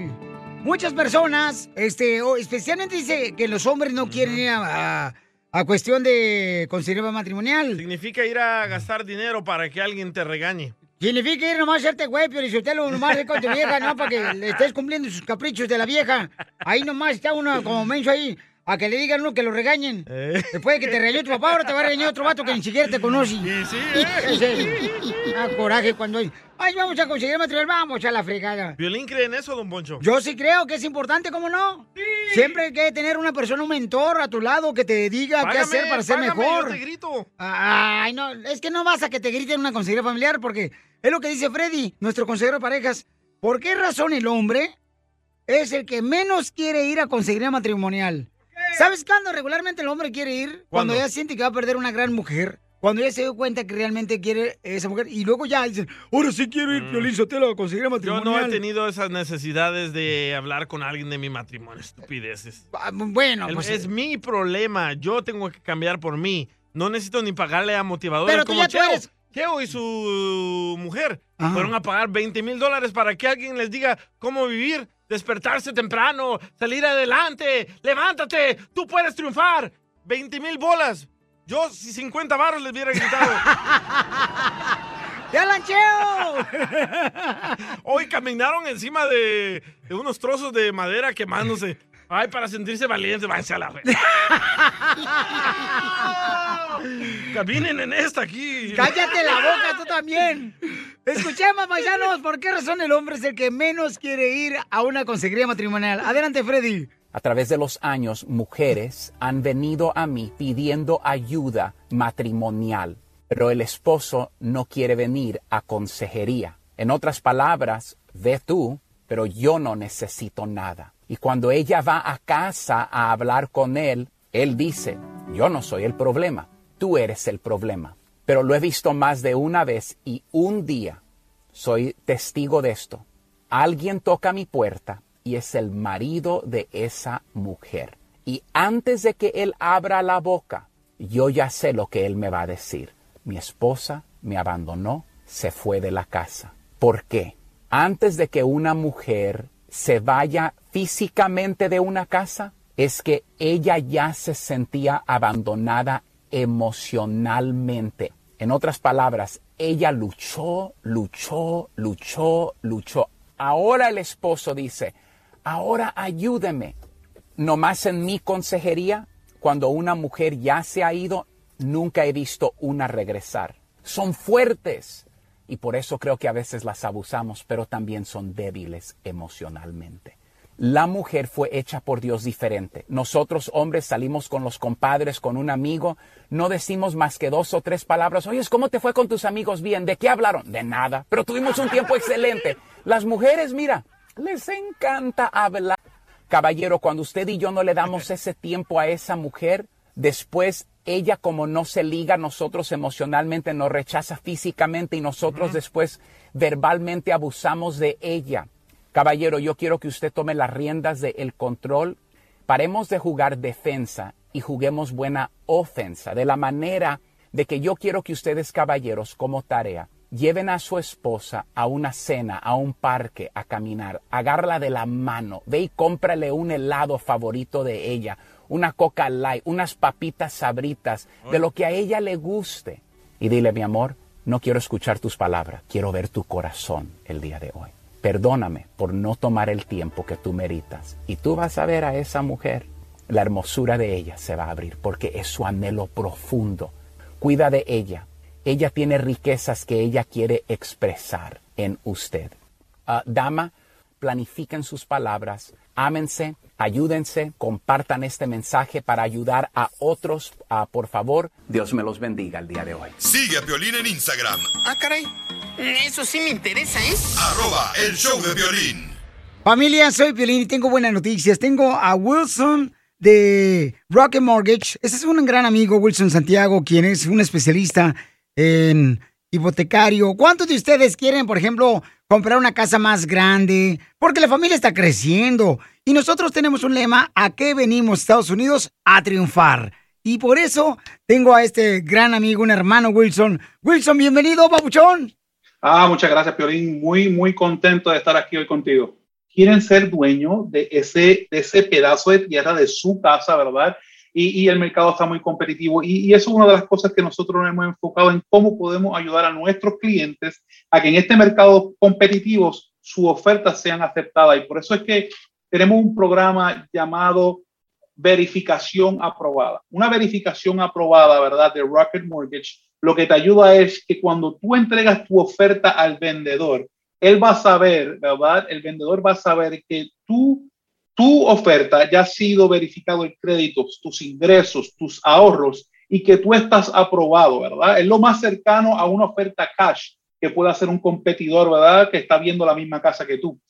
Muchas personas, este, o especialmente dice que los hombres no quieren ir a, a- a cuestión de consejería matrimonial. Significa ir a gastar dinero para que alguien te regañe. Significa ir nomás a hacerte güey, pero si usted lo nomás con tu vieja, no, para que le estés cumpliendo sus caprichos de la vieja. Ahí nomás está uno como menso ahí, a que le digan uno que lo regañen. Después de que te regañó tu papá, ahora te va a regañar otro vato que ni siquiera te conoce. Y sí, Ah, coraje cuando hay. Ay, vamos a conseguir material, vamos a la fregada. ¿Violín cree en eso, don Poncho? Yo sí creo que es importante, ¿cómo no? Siempre hay que tener una persona, un mentor a tu lado que te diga qué hacer para ser págame, mejor. yo te grito. Ay, no, es que no vas a que te griten una consejería familiar porque es lo que dice Freddy, nuestro consejero de parejas. ¿Por qué razón el hombre es el que menos quiere ir a consejería matrimonial? ¿Sabes cuándo regularmente el hombre quiere ir? Cuando ¿Cuándo? ya siente que va a perder una gran mujer. Cuando ya se dio cuenta que realmente quiere esa mujer. Y luego ya dicen, ahora sí quiero ir, Piolín Sotelo, a consejería Mm. Yo no he tenido esas necesidades de hablar con alguien de mi matrimonio, estupideces. Ah, Bueno, El- pues... es mi problema, yo tengo que cambiar por mí. No necesito ni pagarle a motivadores Pero tú como ya tú Cheo. eres- Cheo y su mujer Ajá. fueron a pagar 20 mil dólares para que alguien les diga cómo vivir, despertarse temprano, salir adelante, levántate, tú puedes triunfar. 20 mil bolas. Yo, si 50 barros les hubiera gritado. ¡Ya lancheo! Hoy caminaron encima de, de unos trozos de madera quemándose. Ay, para sentirse valientes, váyanse a la fe. Caminen en esta aquí. ¡Cállate la boca tú también! Escuchemos, paisanos, ¿por qué razón el hombre es el que menos quiere ir a una consejería matrimonial? Adelante, Freddy. A través de los años, mujeres han venido a mí pidiendo ayuda matrimonial, pero el esposo no quiere venir a consejería. En otras palabras, ve tú, pero yo no necesito nada. Y cuando ella va a casa a hablar con él, él dice, yo no soy el problema, tú eres el problema. Pero lo he visto más de una vez y un día soy testigo de esto. Alguien toca mi puerta y es el marido de esa mujer. Y antes de que él abra la boca, yo ya sé lo que él me va a decir. Mi esposa me abandonó, se fue de la casa. ¿Por qué? Antes de que una mujer se vaya físicamente de una casa, es que ella ya se sentía abandonada emocionalmente. En otras palabras, ella luchó, luchó, luchó, luchó. Ahora el esposo dice, ahora ayúdeme. Nomás en mi consejería, cuando una mujer ya se ha ido, nunca he visto una regresar. Son fuertes y por eso creo que a veces las abusamos, pero también son débiles emocionalmente. La mujer fue hecha por Dios diferente. Nosotros hombres salimos con los compadres, con un amigo, no decimos más que dos o tres palabras. Oye, ¿cómo te fue con tus amigos? Bien, ¿de qué hablaron? De nada, pero tuvimos un tiempo excelente. Las mujeres, mira, les encanta hablar. Caballero, cuando usted y yo no le damos ese tiempo a esa mujer, después ella como no se liga a nosotros emocionalmente, nos rechaza físicamente y nosotros después verbalmente abusamos de ella. Caballero, yo quiero que usted tome las riendas del control. Paremos de jugar defensa y juguemos buena ofensa, de la manera de que yo quiero que ustedes, caballeros, como tarea, lleven a su esposa a una cena, a un parque, a caminar, agárrala de la mano, ve y cómprale un helado favorito de ella, una coca light, unas papitas sabritas, de lo que a ella le guste. Y dile, mi amor, no quiero escuchar tus palabras, quiero ver tu corazón el día de hoy. Perdóname por no tomar el tiempo que tú meritas. Y tú vas a ver a esa mujer, la hermosura de ella se va a abrir porque es su anhelo profundo. Cuida de ella. Ella tiene riquezas que ella quiere expresar en usted. Ah, dama, planifiquen sus palabras, ámense, ayúdense, compartan este mensaje para ayudar a otros, Ah, por favor. Dios me los bendiga el día de hoy. Sigue a Piolín en Instagram, Ah, caray. Eso sí me interesa, ¿eh? arroba el show de violín. Familia, soy Piolín y tengo buenas noticias. Tengo a Wilson de Rocket Mortgage. Este es un gran amigo, Wilson Santiago, quien es un especialista en hipotecario. ¿Cuántos de ustedes quieren, por ejemplo, comprar una casa más grande? Porque la familia está creciendo. Y nosotros tenemos un lema, ¿a qué venimos Estados Unidos? A triunfar. Y por eso tengo a este gran amigo, un hermano Wilson. Wilson, bienvenido, papuchón. Ah, muchas gracias, Piorín. Muy, muy contento de estar aquí hoy contigo. Quieren ser dueños de ese, de ese pedazo de tierra, de su casa, ¿verdad? Y, y el mercado está muy competitivo. Y, y eso es una de las cosas que nosotros nos hemos enfocado en cómo podemos ayudar a nuestros clientes a que en este mercado competitivo sus ofertas sean aceptadas. Y por eso es que tenemos un programa llamado verificación aprobada. Una verificación aprobada, ¿verdad? De Rocket Mortgage, lo que te ayuda es que cuando tú entregas tu oferta al vendedor, él va a saber, ¿verdad? El vendedor va a saber que tú, tu oferta ya ha sido verificado en créditos, tus ingresos, tus ahorros y que tú estás aprobado, ¿verdad? Es lo más cercano a una oferta cash que puede hacer un competidor, ¿verdad? Que está viendo la misma casa que tú.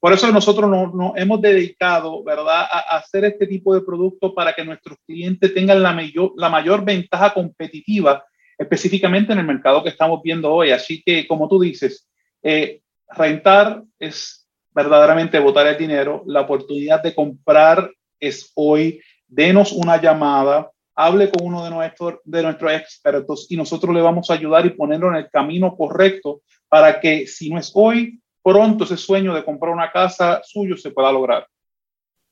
Por eso nosotros nos, hemos dedicado, ¿verdad?, a, hacer este tipo de producto para que nuestros clientes tengan la mayor, la mayor ventaja competitiva, específicamente en el mercado que estamos viendo hoy. Así que, como tú dices, eh, rentar es verdaderamente botar el dinero. La oportunidad de comprar es hoy. Denos una llamada, hable con uno de nuestros, de nuestros expertos y nosotros le vamos a ayudar y ponerlo en el camino correcto para que si no es hoy, pronto ese sueño de comprar una casa suyo se pueda lograr.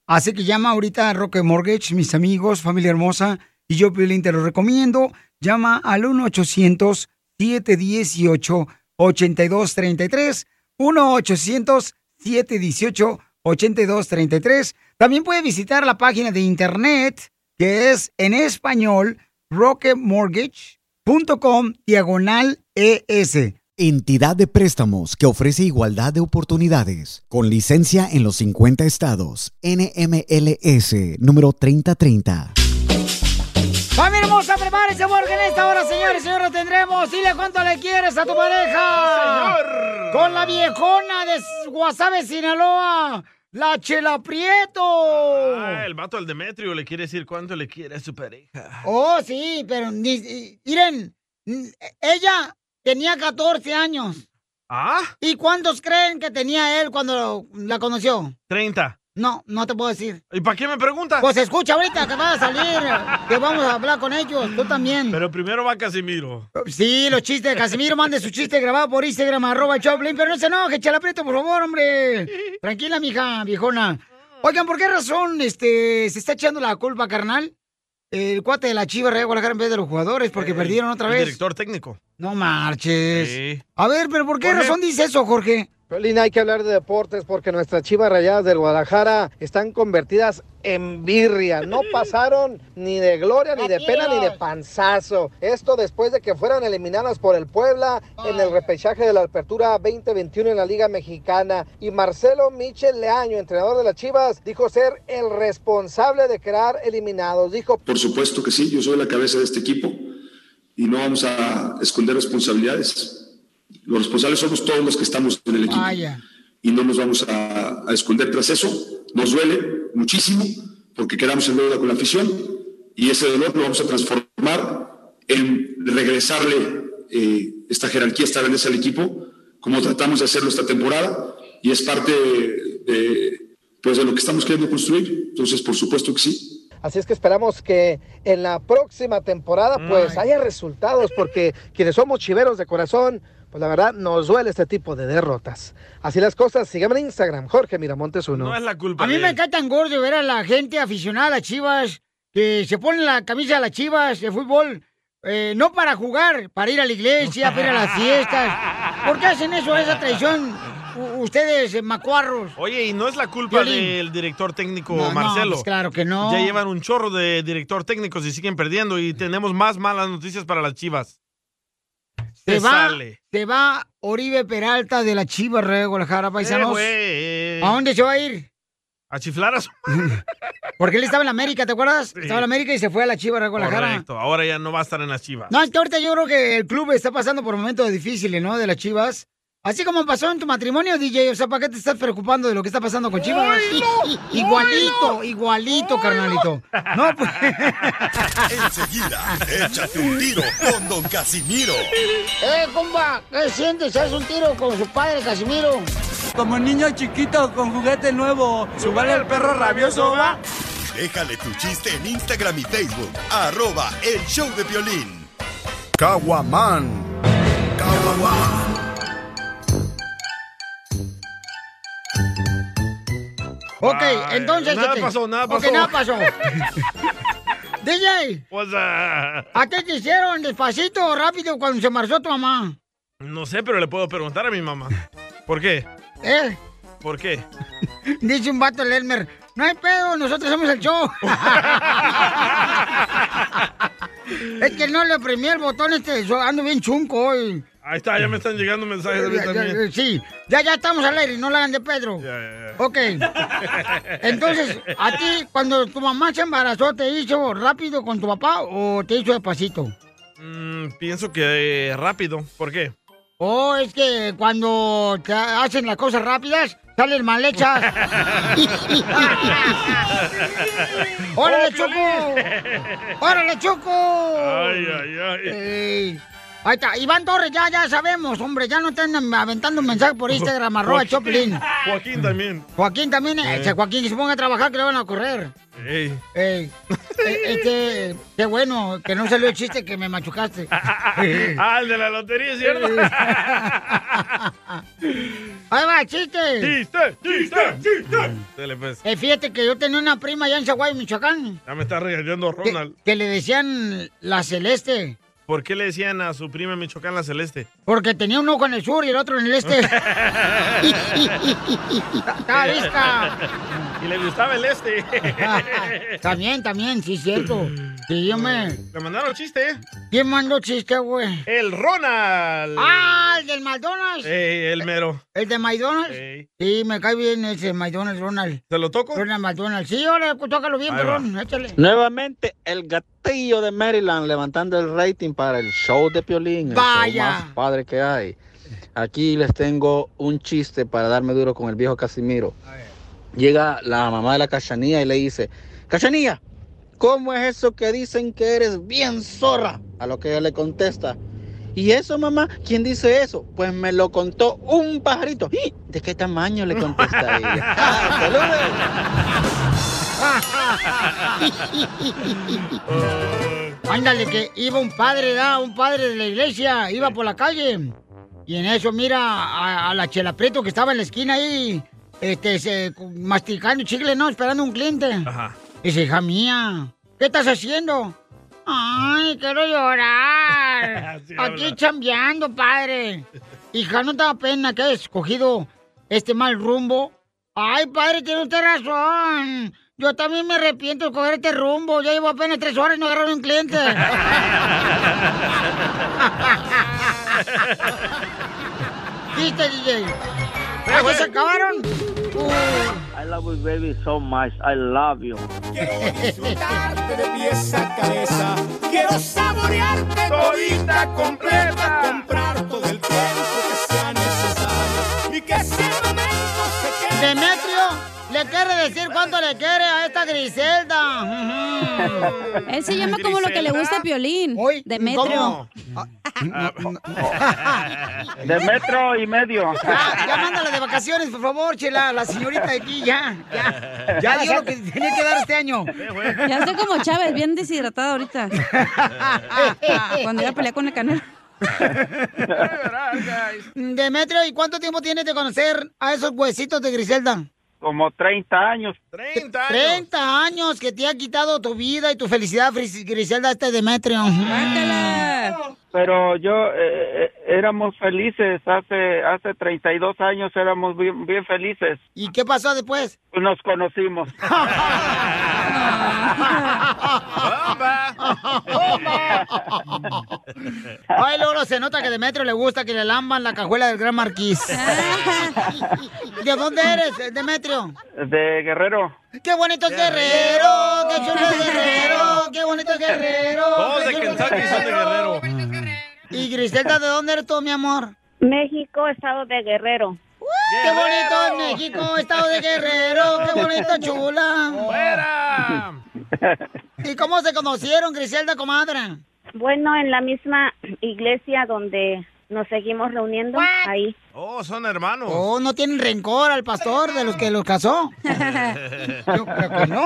Así que llama ahorita a Roque Mortgage, mis amigos, familia hermosa, y yo, te lo recomiendo. Llama al 1-800-718-8233. 1-800-718-8233. También puede visitar la página de internet, que es en español, rocketmortgage.com, diagonal ES. Entidad de préstamos que ofrece igualdad de oportunidades, con licencia en los 50 estados. NMLS número 3030. Familia hermosa, prepárese porque en esta hora, señores y señores, tendremos Dile cuánto le quieres a tu pareja. señor! Con la viejona de Guasave, Sinaloa, la Chela Prieto. Ah, el vato al Demetrio le quiere decir cuánto le quiere a su pareja. Oh, sí, pero miren, ella tenía 14 años. ¿Ah? ¿Y cuántos creen que tenía él cuando la conoció? 30. No, no te puedo decir. ¿Y para qué me preguntas? Pues escucha ahorita que va a salir, que vamos a hablar con ellos, tú también. Pero primero va Casimiro. Sí, los chistes de Casimiro, mande su chiste grabado por Instagram, arroba Choplin, pero no se enoje, chala prieto, por favor, hombre. Tranquila, mija, viejona. Oigan, ¿por qué razón este, se está echando la culpa, carnal? El cuate de la Chiva Real Guadalajara en vez de los jugadores, porque perdieron otra El vez. director técnico. No marches. Sí. A ver, pero ¿por qué razón dice eso, Jorge? Piolín, hay que hablar de deportes porque nuestras chivas rayadas del Guadalajara están convertidas en birria. No pasaron ni de gloria, ni de pena, ni de panzazo. Esto después de que fueran eliminadas por el Puebla en el repechaje de la Apertura 2021 en la Liga Mexicana. Y Marcelo Michel Leaño, entrenador de las chivas, dijo ser el responsable de crear eliminados. Dijo, Por supuesto que sí, yo soy la cabeza de este equipo y no vamos a esconder responsabilidades. Los responsables somos todos los que estamos en el equipo Vaya. y no nos vamos a, a esconder tras eso. Nos duele muchísimo porque quedamos en deuda con la afición y ese dolor lo vamos a transformar en regresarle eh, esta jerarquía, esta grandeza al equipo, como tratamos de hacerlo esta temporada y es parte de, de, pues de lo que estamos queriendo construir. Entonces, por supuesto que sí. Así es que esperamos que en la próxima temporada pues haya resultados porque quienes somos chiveros de corazón, pues la verdad nos duele este tipo de derrotas. Así las cosas, síganme en Instagram, Jorge Miramontes uno. No es la culpa A mí de me encanta tan gordo ver a la gente aficionada a las chivas que se pone la camisa de las chivas de fútbol. eh, no para jugar, para ir a la iglesia, para ir a las fiestas. ¿Por qué hacen eso, esa traición? u- Ustedes, eh, macuarros. Oye, y no es la culpa del director técnico No, no, Marcelo. pues claro que no. Ya llevan un chorro de director técnicos y siguen perdiendo y tenemos más malas noticias para las chivas. Se va, sale. se va Oribe Peralta de la Chivas Real de Guadalajara, paisanos. Eh. ¿A dónde se va a ir? A chiflar a su... Porque él estaba en la América, ¿te acuerdas? Estaba en la América y se fue a la Chivas Real de Guadalajara. Correcto, ahora ya no va a estar en las chivas. No, es que ahorita yo creo que el club está pasando por momentos difíciles, ¿no? De las Chivas. Así como pasó en tu matrimonio, DJ. O sea, ¿para qué te estás preocupando de lo que está pasando con Chivas? igualito, igualito, carnalito. No, pues. Enseguida, échate un tiro con Don Casimiro. ¡Eh, compa! ¿Qué sientes? ¿Haz un tiro con su padre, Casimiro? Como niño chiquito con juguete nuevo, subale el perro rabioso, va. Déjale tu chiste en Instagram y Facebook. Arroba el show de violín. Caguaman. Ok, entonces. nada este- pasó, nada pasó. nada pasó. DJ, ah, ¿a qué te hicieron despacito o rápido cuando se embarazó tu mamá? no sé, pero le puedo preguntar a mi mamá. ¿Por qué? ¿Eh? ¿Por qué? Dice un vato el Elmer. No hay pedo, nosotros somos el show. es que no le premié el botón este, ando bien chunco hoy. Ahí está, ya me están llegando mensajes a mí también. Sí, ya, ya estamos al aire, no la hagan de Pedro. Ya, ya, ya. Ok. Entonces, a ti, cuando tu mamá se embarazó, ¿te hizo rápido con tu papá o te hizo despacito? Mm, pienso que eh, rápido. ¿Por qué? Oh, es que cuando te hacen las cosas rápidas, salen mal hechas. ¡Órale, ¡Oh, Choco! ¡Órale, Choco! Ay, ay, ay. Ey. Ahí está, Iván Torres, ya, ya sabemos, hombre, ya no estén aventando un mensaje por Instagram, arroba Joaquín- Choplin. Joaquín también. Joaquín también, eh, Eh. Joaquín que se ponga a trabajar que le van a correr. Ey. Ey. Eh, Es que, qué bueno, que no salió el chiste que me machucaste. Ah, el de la lotería, ¿cierto? Ahí va, chiste. ¡Chiste! ¡Chiste! ¡Chiste! Dale, pues. Eh, fíjate que yo tenía una prima allá en Zaguay, Michoacán, Ya me está regañando que, Ronald. que le decían la celeste, ¿Por qué le decían a su prima Michoacán la celeste? porque tenía un ojo en el sur y el otro en el este. Está. Y le gustaba el este. También, también, sí, cierto. Sí, yo me... Le mandaron chiste, ¿eh? ¿Quién mandó chiste, güey? El Ronald. ¡Ah, el del McDonald's! Ey, el mero. ¿El de McDonald's? Ey. Sí, me cae bien ese McDonald's, Ronald. ¿Se lo toco? Ronald McDonald's. Sí, ahora tócalo bien, perrón, échale. Nuevamente, el gatillo de Maryland levantando el rating para el show de Piolín, el show Vaya. más padre que hay. Aquí les tengo un chiste para darme duro con el viejo Casimiro. Llega la mamá de la cachanilla y le dice, Cachanilla, ¿cómo es eso que dicen que eres bien zorra? A lo que ella le contesta, ¿Y eso, mamá? ¿Quién dice eso? Pues me lo contó un pajarito. ¡Y! ¿De qué tamaño le contesta ella? Ándale, que iba un padre, ¿da? Un padre de la iglesia, iba por la calle. Y en eso mira a, a la Chela Prieto que estaba en la esquina ahí, este, se- masticando chicle, ¿no? Esperando un cliente. Ajá. Dice, hija mía, ¿qué estás haciendo? Ay, quiero llorar. Así Aquí habla. chambeando, padre. Hija, ¿no te da pena que hayas escogido este mal rumbo? Ay, padre, tiene usted razón. Yo también me arrepiento de coger este rumbo. Ya llevo apenas tres horas y no agarro un cliente. ¿Viste, DJ? ¿Ya se acabaron? I love you, baby, so much. I love you. disfrutarte de pies a cabeza. Quiero saborearte todita completa. Comprar todo el tiempo que sea necesario. Y que ese le quiere decir cuánto le quiere a esta Griselda. Él se llama como lo que le gusta a Piolín. Demetrio. De metro y medio. Ya, ya mándala de vacaciones, por favor, chela, la señorita de aquí, ya, ya. Ya dio lo que tenía que dar este año. Ya estoy como Chávez, bien deshidratado ahorita. Cuando iba a pelear con el canal. Demetrio, ¿y cuánto tiempo tienes de conocer a esos huesitos de Griselda? Como 30 años. 30 años. 30 años que te ha quitado tu vida y tu felicidad, Griselda, este Demetrio. Pero yo, eh, eh, éramos felices. Hace hace 32 años éramos bien, bien felices. ¿Y qué pasó después? Nos conocimos. Ay, luego se nota que Demetrio le gusta que le lamban la cajuela del gran marquís. ¿De dónde eres, Demetrio? De Guerrero. ¡Qué bonito es Guerrero! ¡Qué chulo es Guerrero! ¡Qué bonito es Guerrero! Todos ¡Qué de Kentucky son de Guerrero. Y Griselda, ¿de dónde eres tú, mi amor? México, estado de Guerrero. ¡Qué bonito es México, estado de Guerrero! ¡Qué bonito, chula! ¡Fuera! ¿Y cómo se conocieron, Griselda, comadre? Bueno, en la misma iglesia donde nos seguimos reuniendo, ahí. Oh, son hermanos. Oh, no tienen rencor al pastor de los que los casó. Yo creo que no.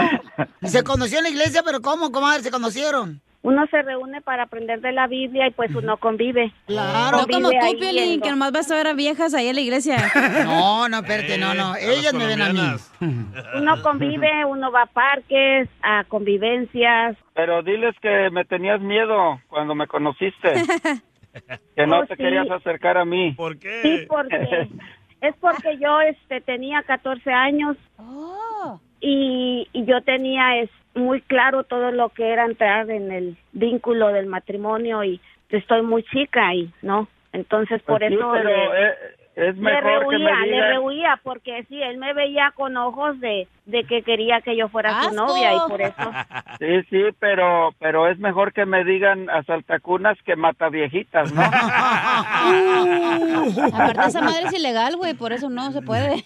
Se conoció en la iglesia, pero ¿cómo, comadre, se conocieron? Uno se reúne para aprender de la Biblia y pues uno convive. Claro. No como Convive tú, Piolín, que nomás vas a ver a viejas ahí en la iglesia. No, no, espérate, no, no. Ellas me ven a mí. Uno convive, uno va a parques, a convivencias. Pero diles que me tenías miedo cuando me conociste. Que no Oh, te sí. querías acercar a mí. ¿Por qué? Sí, porque es porque yo este tenía 14 años y, y yo tenía es muy claro todo lo que era entrar en el vínculo del matrimonio y estoy muy chica y no entonces por Pues sí, eso pero le, eh, es le que rehuía, le rehuía porque sí él me veía con ojos de, de que quería que yo fuera su novia y por eso Sí, sí, pero pero es mejor que me digan asaltacunas que mataviejitas, ¿no? Aparte, esa madre es ilegal, güey, por eso no se puede.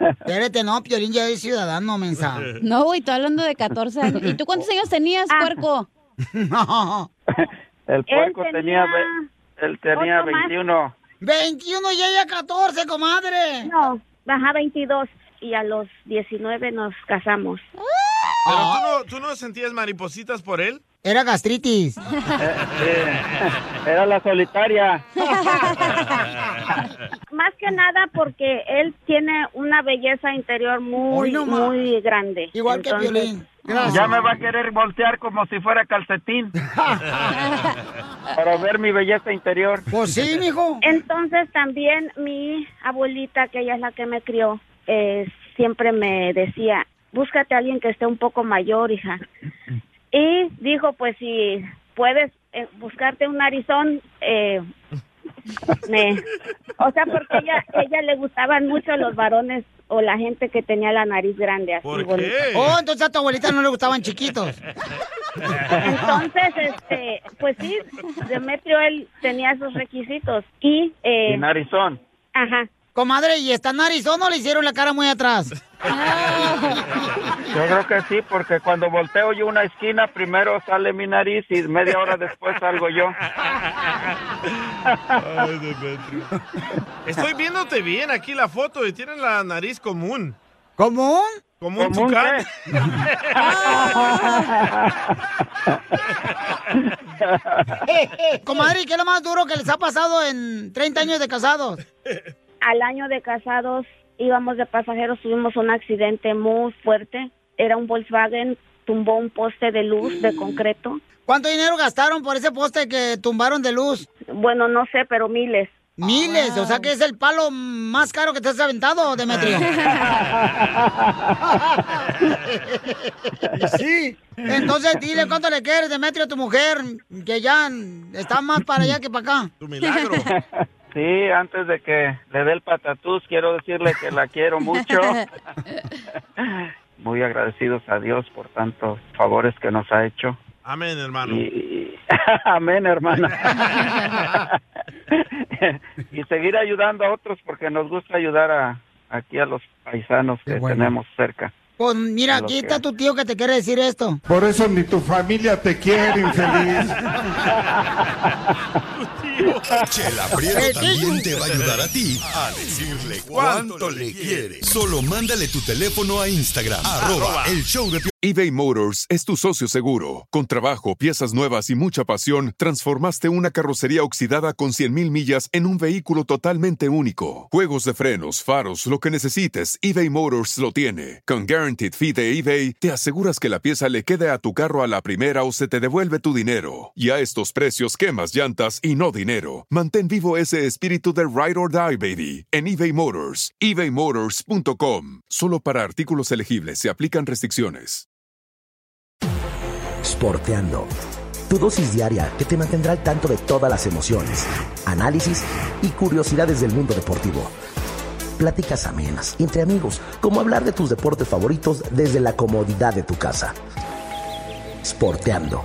Espérate, no, Piolín ya es ciudadano, mensa. No, güey, estoy hablando de 14 años. ¿Y tú cuántos años tenías, puerco? No. El puerco tenía tenía, ve- él tenía ocho más. 21. 21 y ella 14, comadre. no baja 22 y a los 19 nos casamos ¿Pero tú no, tú no sentías maripositas por él? Era gastritis. Era la solitaria. Más que nada porque él tiene una belleza interior muy, no muy grande. Igual que Piolín. Gracias. Ya me va a querer voltear como si fuera calcetín. Para ver mi belleza interior. Pues sí, mijo. Entonces también mi abuelita, que ella es la que me crió, eh, siempre me decía, búscate a alguien que esté un poco mayor, hija. Y dijo, pues si puedes eh, buscarte un narizón, eh, me... O sea, porque ella, ella le gustaban mucho los varones o la gente que tenía la nariz grande así ¿Por qué? Oh, entonces a tu abuelita no le gustaban chiquitos. Entonces, este, pues sí, Demetrio él tenía esos requisitos y, eh, Y narizón. ajá, Comadre, ¿y esta narizón no le hicieron la cara muy atrás? Yo creo que sí, porque cuando volteo yo una esquina, primero sale mi nariz y media hora después salgo yo. Ay, Demetrio. Estoy viéndote bien aquí la foto y tienen la nariz común. ¿Común? Como un ¿Común tucán. Comadre, ¿y ¿qué es lo más duro que les ha pasado en 30 años de casados? Al año de casados íbamos de pasajeros, tuvimos un accidente muy fuerte. Era un Volkswagen, tumbó un poste de luz de concreto. ¿Cuánto dinero gastaron por ese poste que tumbaron de luz? Bueno, no sé, pero miles. Miles, o sea que es el palo más caro que te has aventado, Demetrio. sí. Entonces dile cuánto le quieres, Demetrio, a tu mujer, que ya está más para allá que para acá. Tu milagro. Sí, antes de que le dé el patatús, quiero decirle que la quiero mucho. Muy agradecidos a Dios por tantos favores que nos ha hecho. Amén, hermano. Y- Amén, hermana. y seguir ayudando a otros porque nos gusta ayudar a aquí a los paisanos que bueno. tenemos cerca. Pues mira, aquí que- está tu tío que te quiere decir esto. Por eso ni tu familia te quiere, infeliz. Chela Prieto también te va a ayudar a ti a decirle cuánto le quiere. Solo mándale tu teléfono a Instagram, arroba el show de eBay Motors es tu socio seguro. Con trabajo, piezas nuevas y mucha pasión, transformaste una carrocería oxidada con 100.000 millas en un vehículo totalmente único. Juegos de frenos, faros, lo que necesites, eBay Motors lo tiene. Con Guaranteed Fee de eBay, te aseguras que la pieza le quede a tu carro a la primera o se te devuelve tu dinero. Y a estos precios, quemas llantas y no dinero. Mantén vivo ese espíritu de Ride or Die, baby, en eBay Motors. ebaymotors.com. Solo para artículos elegibles se aplican restricciones. Sporteando. Tu dosis diaria que te mantendrá al tanto de todas las emociones, análisis y curiosidades del mundo deportivo. Pláticas amenas, entre amigos, como hablar de tus deportes favoritos desde la comodidad de tu casa. Sporteando.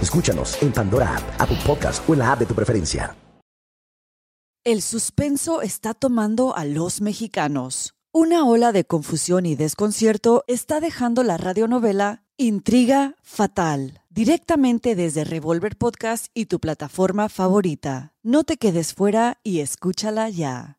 Escúchanos en Pandora App, Apple Podcast o en la app de tu preferencia. El suspenso está tomando a los mexicanos. Una ola de confusión y desconcierto está dejando la radionovela Intriga Fatal directamente desde Revolver Podcast y tu plataforma favorita. No te quedes fuera y escúchala ya.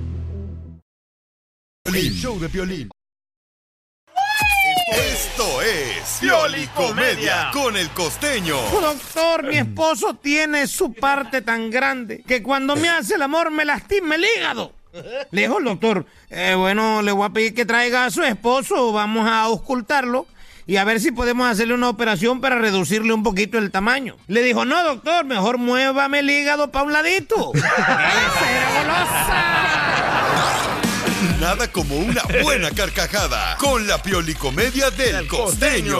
El show de Piolín. Esto es Pioli Comedia con el costeño. Doctor, mi esposo tiene su parte tan grande que cuando me hace el amor me lastima el hígado. Le dijo el doctor, "Eh, bueno, le voy a pedir que traiga a su esposo, vamos a auscultarlo y a ver si podemos hacerle una operación para reducirle un poquito el tamaño. Le dijo, no, doctor, mejor muévame el hígado pa' un ladito. ¡Esa era golosa! Nada como una buena carcajada con la Pioli Comedia del costeño.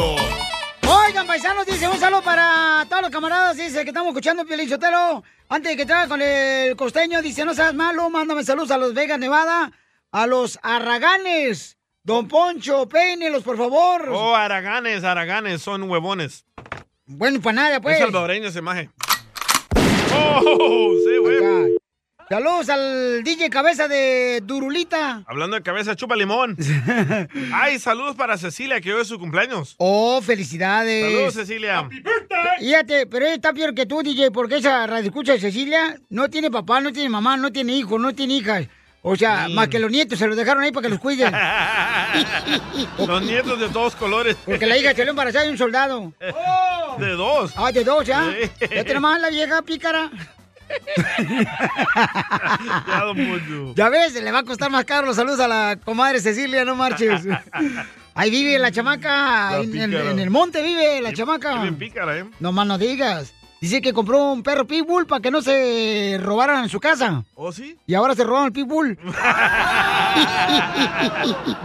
Oigan, paisanos, dice un saludo para todos los camaradas, dice que estamos escuchando Piolín Sotelo. Antes de que traiga con el costeño, dice, no seas malo, mándame saludos a los Vegas, Nevada, a los Arraganes. Don Poncho, peínelos, por favor. Oh, araganes, araganes, son huevones. Bueno, para nada, pues. Es salvadoreño ese maje. Oh, sí, güey. Saludos al DJ Cabeza de Durulita. Hablando de cabeza, chupa limón. Ay, saludos para Cecilia, que hoy es su cumpleaños. Oh, felicidades. Saludos, Cecilia. Fíjate, pero ella está peor que tú, DJ, porque esa radio escucha de Cecilia no tiene papá, no tiene mamá, no tiene hijos, no tiene hijas. O sea, Sí. más que los nietos se los dejaron ahí para que los cuiden. Los nietos de todos colores. Porque la hija se lo embarazada de un soldado. De dos. Ah, de dos, ¿ya? Sí. Ya tenemos la vieja pícara. Ya, don. Ya ves, le va a costar más caro los saludos a la comadre Cecilia, no marches. Ahí vive la chamaca, La en, en- pícara. en el monte vive la chamaca. Qué bien pícara, ¿eh? No más no digas. Dice que compró un perro pitbull para que no se robaran en su casa. ¿Oh, sí? Y ahora se robaron el pitbull.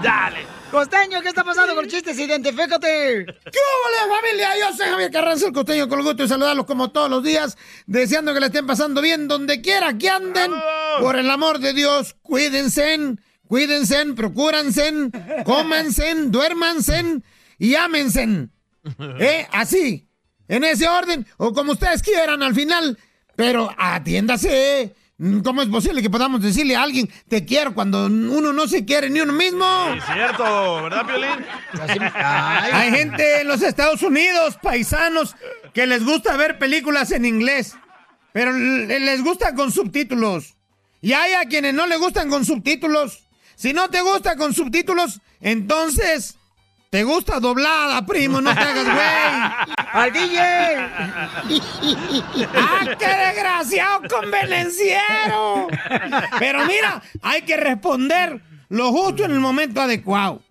Dale. Costeño, ¿qué está pasando con chistes? Identifícate. ¿Qué hola familia? Yo soy Javier Carranza, el costeño, con el gusto de saludarlos como todos los días, deseando que le estén pasando bien donde quiera que anden. Por el amor de Dios, cuídense, cuídense, procúranse, cómanse, duérmanse y ámense. ¿Eh? Así, en ese orden, o como ustedes quieran al final, pero atiéndase. ¿Cómo es posible que podamos decirle a alguien te quiero cuando uno no se quiere ni uno mismo? Es cierto, ¿verdad, Piolín? Hay gente en los Estados Unidos, paisanos, que les gusta ver películas en inglés, pero les gusta con subtítulos. Y hay a quienes no les gustan con subtítulos. Si no te gusta con subtítulos, entonces te gusta doblada, primo, no te hagas güey. ¡Al DJ! ¡Ah, qué desgraciado convenenciero! Pero mira, hay que responder lo justo en el momento adecuado.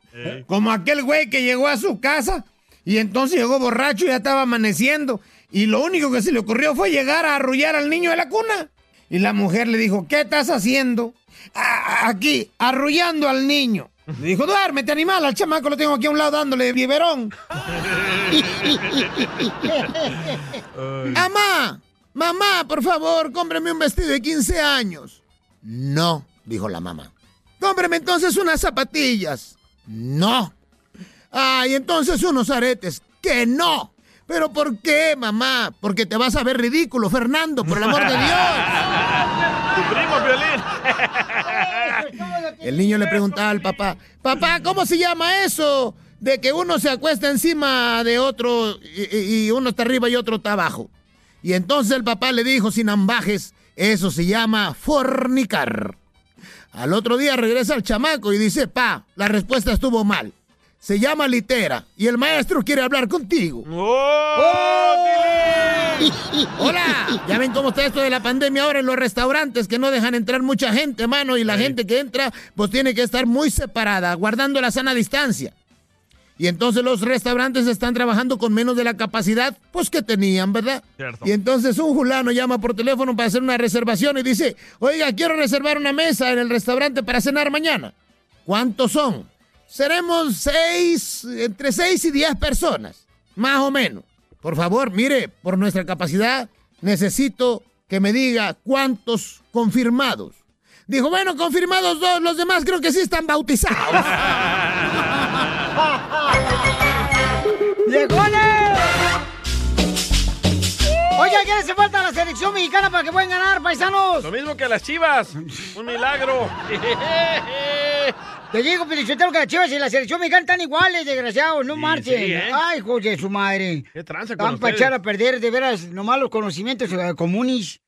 Como aquel güey que llegó a su casa y entonces llegó borracho y ya estaba amaneciendo. Y lo único que se le ocurrió fue llegar a arrullar al niño de la cuna. Y la mujer le dijo, ¿qué estás haciendo? "Ah, aquí, arrullando al niño. Le dijo, duérmete, animal, al chamaco lo tengo aquí a un lado dándole biberón. Mamá, mamá, por favor, cómprame un vestido de 15 años. No, dijo la mamá. Cómprame entonces unas zapatillas. No. Ay, entonces unos aretes. Que no. ¿Pero por qué, mamá? Porque te vas a ver ridículo, Fernando, por el amor de Dios. Tu primo, Piolín. El niño le preguntaba al papá, papá, ¿cómo se llama eso? De que uno se acuesta encima de otro y, uno está arriba y otro está abajo. Y entonces el papá le dijo sin ambajes, eso se llama fornicar. Al otro día regresa el chamaco y dice, pa, la respuesta estuvo mal. Se llama litera y el maestro quiere hablar contigo. Hola, ya ven cómo está esto de la pandemia ahora en los restaurantes que no dejan entrar mucha gente, mano, y la gente que entra pues tiene que estar muy separada, guardando la sana distancia. Y entonces los restaurantes están trabajando con menos de la capacidad pues que tenían, ¿verdad? Cierto. Y entonces un fulano llama por teléfono para hacer una reservación y dice, oiga, quiero reservar una mesa en el restaurante para cenar mañana. ¿Cuántos son? Seremos seis, entre seis y diez personas, más o menos. Por favor, mire, por nuestra capacidad, necesito que me diga cuántos confirmados. Dijo, bueno, confirmados dos, los demás creo que sí están bautizados. ¡Llególe! Oye, ¿qué hace falta a la selección mexicana para que puedan ganar, paisanos? Lo mismo que las chivas. Un milagro. Te digo, Pelichotero, que las chivas y la selección mexicana están iguales, desgraciados, no marchen. sí, ¿eh? Ay, hijo de su madre. ¿Qué tranza con Van para echar a perder, de veras, nomás los conocimientos eh, comunes.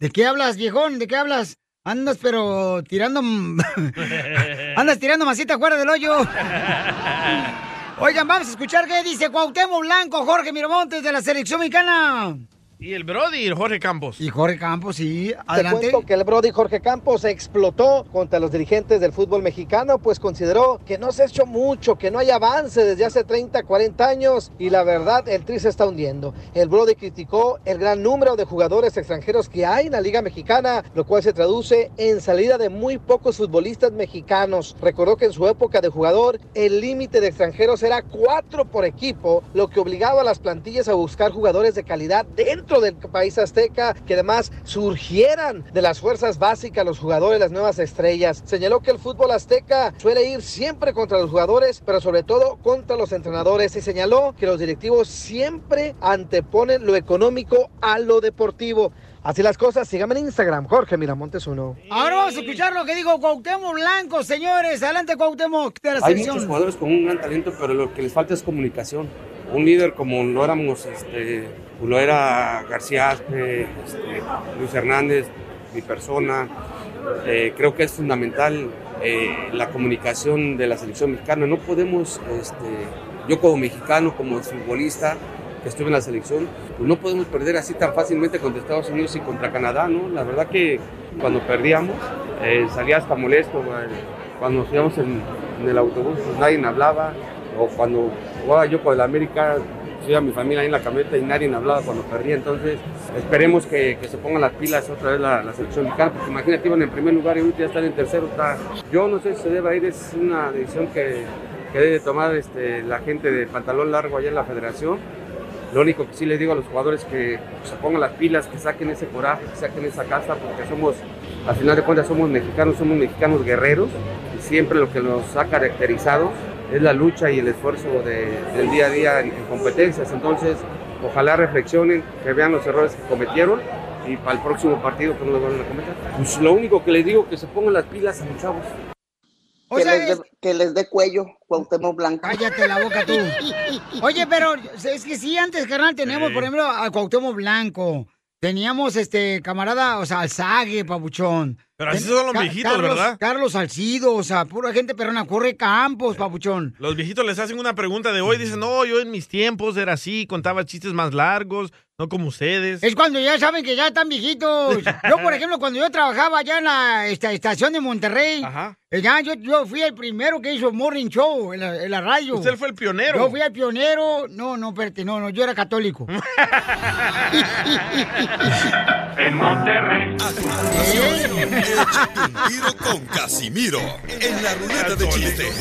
¿De qué hablas, viejón? ¿De qué hablas? Andas, pero tirando... Andas tirando masita fuera del hoyo. Oigan, vamos a escuchar qué dice Cuauhtémoc Blanco, Jorge Miramontes de la selección mexicana. Y el Brody, el Jorge Campos. Y Jorge Campos, sí. Te cuento que el Brody Jorge Campos explotó contra los dirigentes del fútbol mexicano, pues consideró que no se ha hecho mucho, que no hay avance desde hace 30, 40 años y la verdad el tri se está hundiendo. El Brody criticó el gran número de jugadores extranjeros que hay en la Liga Mexicana, lo cual se traduce en salida de muy pocos futbolistas mexicanos. Recordó que en su época de jugador el límite de extranjeros era cuatro por equipo, lo que obligaba a las plantillas a buscar jugadores de calidad dentro del país azteca que además surgieran de las fuerzas básicas los jugadores, las nuevas estrellas. Señaló que el fútbol azteca suele ir siempre contra los jugadores, pero sobre todo contra los entrenadores y señaló que los directivos siempre anteponen lo económico a lo deportivo. Así las cosas, síganme en Instagram, Jorge Miramontes uno. Ahora vamos a escuchar lo que dijo Cuauhtémoc Blanco, señores. Adelante, Cuauhtémoc, de la Hay selección. muchos jugadores con un gran talento, pero lo que les falta es comunicación. Un líder como lo éramos, este, lo era García este, Luis Hernández, mi persona. Eh, creo que es fundamental eh, la comunicación de la selección mexicana. No podemos, este, yo como mexicano, como futbolista que estuve en la selección, pues no podemos perder así tan fácilmente contra Estados Unidos y contra Canadá, ¿no? La verdad que cuando perdíamos eh, salía hasta molesto. Cuando nos íbamos en, en el autobús, pues nadie hablaba. O cuando jugaba yo con el América, Yo a mi familia ahí en la camioneta y nadie hablaba cuando perdía, entonces esperemos que, que se pongan las pilas otra vez la, la selección mexicana, porque imagínate, iban en primer lugar y ahorita ya están en tercero. Está... Yo no sé si se debe ir, es una decisión que, que debe tomar este, la gente de pantalón largo allá en la federación. Lo único que sí les digo a los jugadores es que se pongan las pilas, que saquen ese coraje, que saquen esa casa, porque somos, al final de cuentas, somos mexicanos, somos mexicanos guerreros y siempre lo que nos ha caracterizado es la lucha y el esfuerzo de- del día a día en, en competencias. Entonces, ojalá reflexionen, que vean los errores que cometieron y para el próximo partido que no los van a cometer. Pues lo único que les digo es que se pongan las pilas a los chavos. O que, sea, les que les dé cuello, Cuauhtémoc Blanco. Cállate la boca tú. Oye, pero es que sí, antes, carnal, teníamos, por ejemplo, a Cuauhtémoc Blanco. Teníamos, este, camarada, o sea, Alzague, papuchón. Pero así son los Ca- viejitos, Carlos- ¿verdad? Carlos Salcido, o sea, pura gente perrona. Corre Campos, papuchón. Los viejitos les hacen una pregunta de hoy, dicen, no, yo en mis tiempos era así, contaba chistes más largos, no como ustedes. Es cuando ya saben que ya están viejitos. Yo, por ejemplo, cuando yo trabajaba allá en la esta, estación de Monterrey, eh, ya yo, yo fui el primero que hizo Morning Show en la, en la radio. Usted fue el pionero. Yo fui el pionero. No, no, espérate, no, no, yo era católico. En Monterrey. Continuación, échate un tiro con Casimiro en la ruleta de chistes.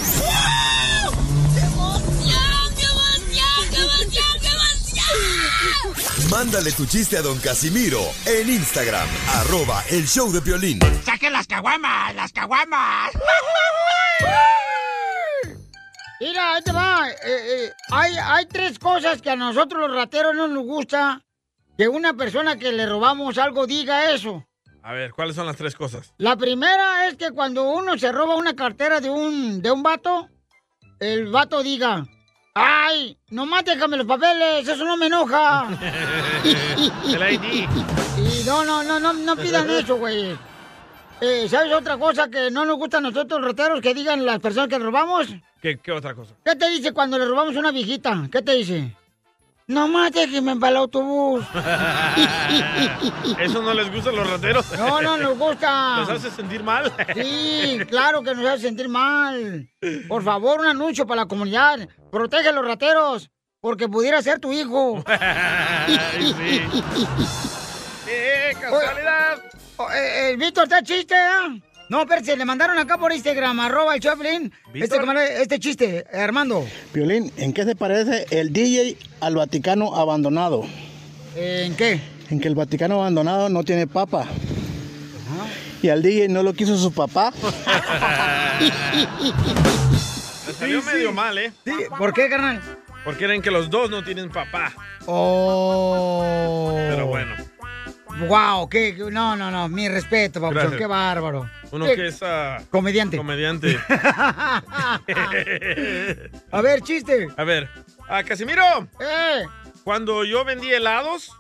Mándale tu chiste a don Casimiro en Instagram, arroba el show de violín. ¡Saquen las caguamas! ¡Las caguamas! Mira, ahí te va. Eh, eh, hay, hay tres cosas que a nosotros los rateros no nos gusta que una persona que le robamos algo diga eso. A ver, ¿cuáles son las tres cosas? La primera es que cuando uno se roba una cartera de un, de un vato, el vato diga, ¡ay! Nomás déjame los papeles, eso no me enoja. El ID. Y no, no, no, no, no pidan eso, güey. Eh, ¿Sabes otra cosa que no nos gusta a nosotros los rateros que digan las personas que robamos? ¿Qué, qué otra cosa? ¿Qué te dice cuando le robamos una viejita? ¿Qué te dice? Nomás déjeme para el autobús. ¿Eso no les gusta a los rateros? No, no nos gusta. ¿Los hace sentir mal? Sí, claro que nos hace sentir mal. Por favor, un anuncio para la comunidad. Protege a los rateros, porque pudiera ser tu hijo. Sí. ¡Eh, casualidad! Eh, eh, Víctor, ¿está chiste? eh? No, espérate, le mandaron acá por Instagram, arroba el Choplin. Este, este chiste, Armando. Violín, ¿en qué se parece el DJ al Vaticano abandonado? ¿En qué? En que el Vaticano abandonado no tiene papa. Y al DJ no lo quiso su papá. Me salió medio mal, ¿eh? Sí, ¿por qué, carnal? Porque quieren que los dos no tienen papá. Oh. Pero bueno. Wow, qué, no, no, no, mi respeto, papuchón, qué bárbaro. Uno Eh, que es ah, Comediante. comediante. A ver, chiste. A ver, ah, Casimiro. Eh. Cuando yo vendí helados,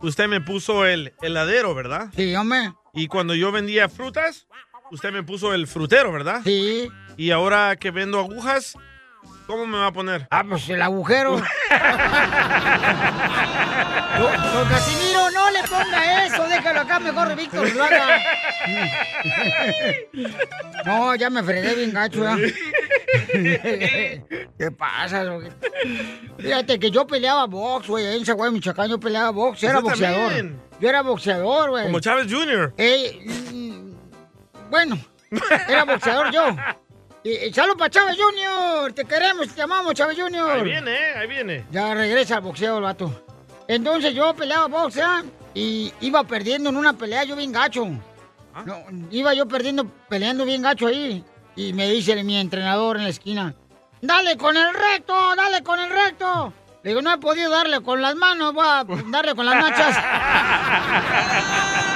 usted me puso el heladero, ¿verdad? Sí, hombre. Y cuando yo vendía frutas, usted me puso el frutero, ¿verdad? Sí. Y ahora que vendo agujas, ¿cómo me va a poner? Ah, pues el agujero. Don Casimiro, le ponga eso, déjalo acá, mejor Víctor lo haga. No, ya me fregué bien gacho, ¿ya? ¿Qué pasa? güey? Fíjate que yo peleaba box, güey, en Zaguay, Michoacán, yo peleaba box, yo era boxeador. también. Yo era boxeador, güey. Como Chávez Jr. Eh, mm, bueno, era boxeador yo. Y, y para Chávez Junior, te queremos, te amamos, Chávez Junior. Ahí viene, ¿eh? Ahí viene. Ya regresa al boxeo el vato. Entonces yo peleaba boxeo y iba perdiendo en una pelea yo bien gacho. No, iba yo perdiendo, peleando bien gacho ahí. Y me dice mi entrenador en la esquina, dale con el recto, dale con el recto. Le digo, no he podido darle con las manos, voy a darle con las nachas.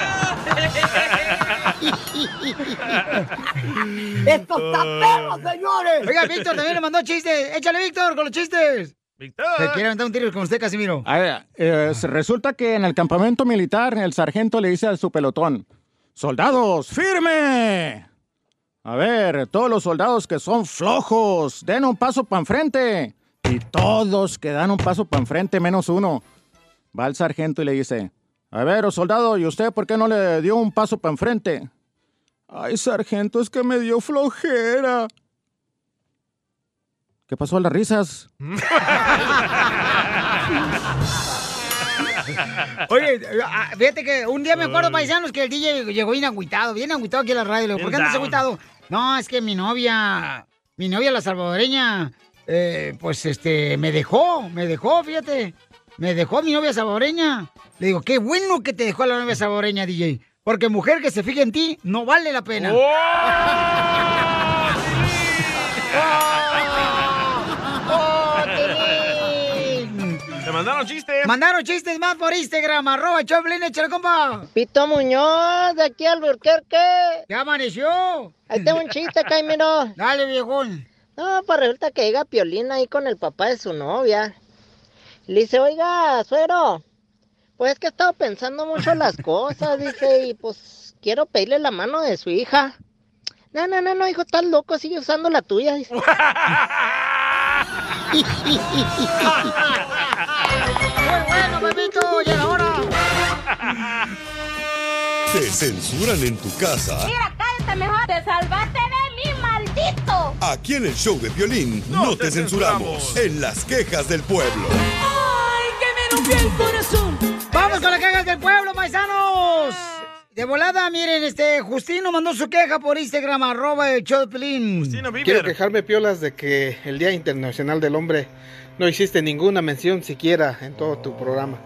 ¡Esto está perro, señores! Oiga, Víctor también le mandó chistes. Échale, Víctor, con los chistes. Se quiere aventar un tiro con usted, Casimiro. A ver, eh, se- resulta que en el campamento militar el sargento le dice a su pelotón, soldados, firme. A ver, todos los soldados que son flojos, den un paso para enfrente. Y todos que dan un paso para enfrente, menos uno. Va el sargento y le dice, a ver, oh, soldado, ¿y usted por qué no le dio un paso para enfrente? Ay, sargento, es que me dio flojera. ¿Qué pasó a las risas? Oye, ah, fíjate que un día me acuerdo, paisanos, que el DJ llegó bien agüitado, bien agüitado aquí a la radio. Le digo, ¿Por qué andas agüitado? No, es que mi novia, mi novia la salvadoreña, eh, pues este, me dejó, me dejó, fíjate. Me dejó mi novia salvadoreña. Le digo, qué bueno que te dejó la novia salvadoreña, DJ. Porque mujer que se fije en ti no vale la pena. ¡Oh, chistes. Mandaron chistes más por Instagram, arroba Choplin, échale, compa. Pito Muñoz, de aquí al Burquerque. ¿Ya amaneció? Ahí tengo un chiste, Caimiro. Dale, viejón. No, pues resulta que llega Piolín ahí con el papá de su novia. Le dice, oiga, suero, pues es que he estado pensando mucho las cosas, dice, y pues quiero pedirle la mano de su hija. No, no, no, no, hijo, estás loco, sigue usando la tuya. dice. Muy bueno, papito, llega ahora. ¿Te censuran en tu casa? cállate mejor. Te salvaste de mí, maldito. Aquí en el show de violín no, te, censuramos. En las quejas del pueblo. Ay, que me rompió el corazón. Vamos con las quejas del pueblo, paisanos. De volada, miren, este, Justino mandó su queja por Instagram, arroba el show de Pelín. Quiero quejarme, Piolas, de que el Día Internacional del Hombre no hiciste ninguna mención siquiera en todo tu programa.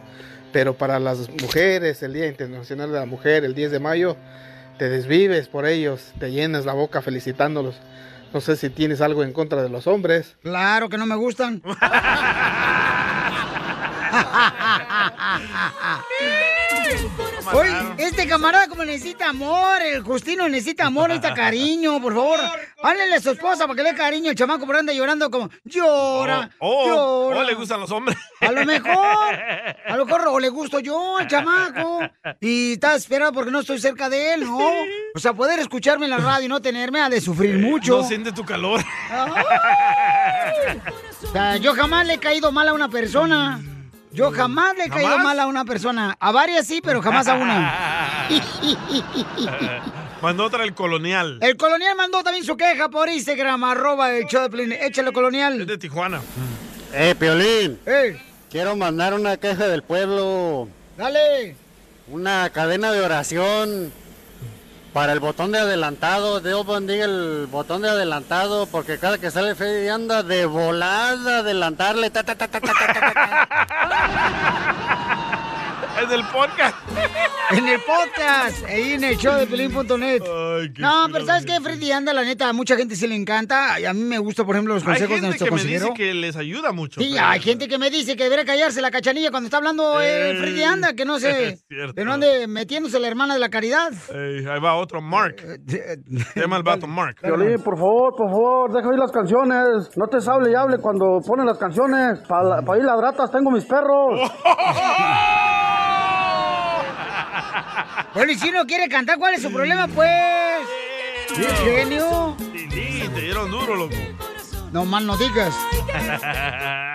Pero para las mujeres, el Día Internacional de la Mujer, el 10 de mayo, te desvives por ellos, te llenas la boca felicitándolos. No sé si tienes algo en contra de los hombres. Claro que no me gustan. Oye, este camarada como necesita amor, el Justino necesita amor, necesita cariño, por favor. Háblele a su esposa para que le dé cariño. El chamaco por anda llorando como, llora, Oh, llora. oh, le gustan los hombres. A lo mejor, a lo mejor o le gusto yo al chamaco y está esperando porque no estoy cerca de él, ¿no? O sea, poder escucharme en la radio y no tenerme ha de sufrir mucho. No siente tu calor. O sea, yo jamás le he caído mal a una persona. Yo jamás le he caído mal a una persona. A varias sí, pero jamás a una. Mandó otra el colonial. El colonial mandó también su queja por Instagram, arroba el show de Piolín. Échale, colonial. Es de Tijuana. Eh, Piolín. Eh. Quiero mandar una queja del pueblo. Dale. Una cadena de oración para el botón de adelantado. Dios bendiga el botón de adelantado porque cada que sale Freddy anda de volada adelantarle. Ta, ta, ta, Es del podcast. En el podcast, ahí en el show de Pelín.net. No, pero ¿sabes qué, Freddy? Anda, la neta, a mucha gente sí le encanta. Y a mí me gusta, por ejemplo, los Hay consejos de gente nuestro que me dice que les ayuda mucho. Sí, pero- hay gente que me dice que debería callarse la cachanilla cuando está hablando eh. Freddy Anda, que no cierto. que no ande metiéndose la hermana de la caridad. Ey, ahí va otro Mark. Se llama el vato Mark. Violín, por favor, por favor, deja oír las canciones. No te hable y hable cuando ponen las canciones. Para ir las ratas tengo mis perros. Bueno, y si no quiere cantar, ¿cuál es su problema, pues? ¡Qué genio! Sí, te dieron duro, loco. No más no digas.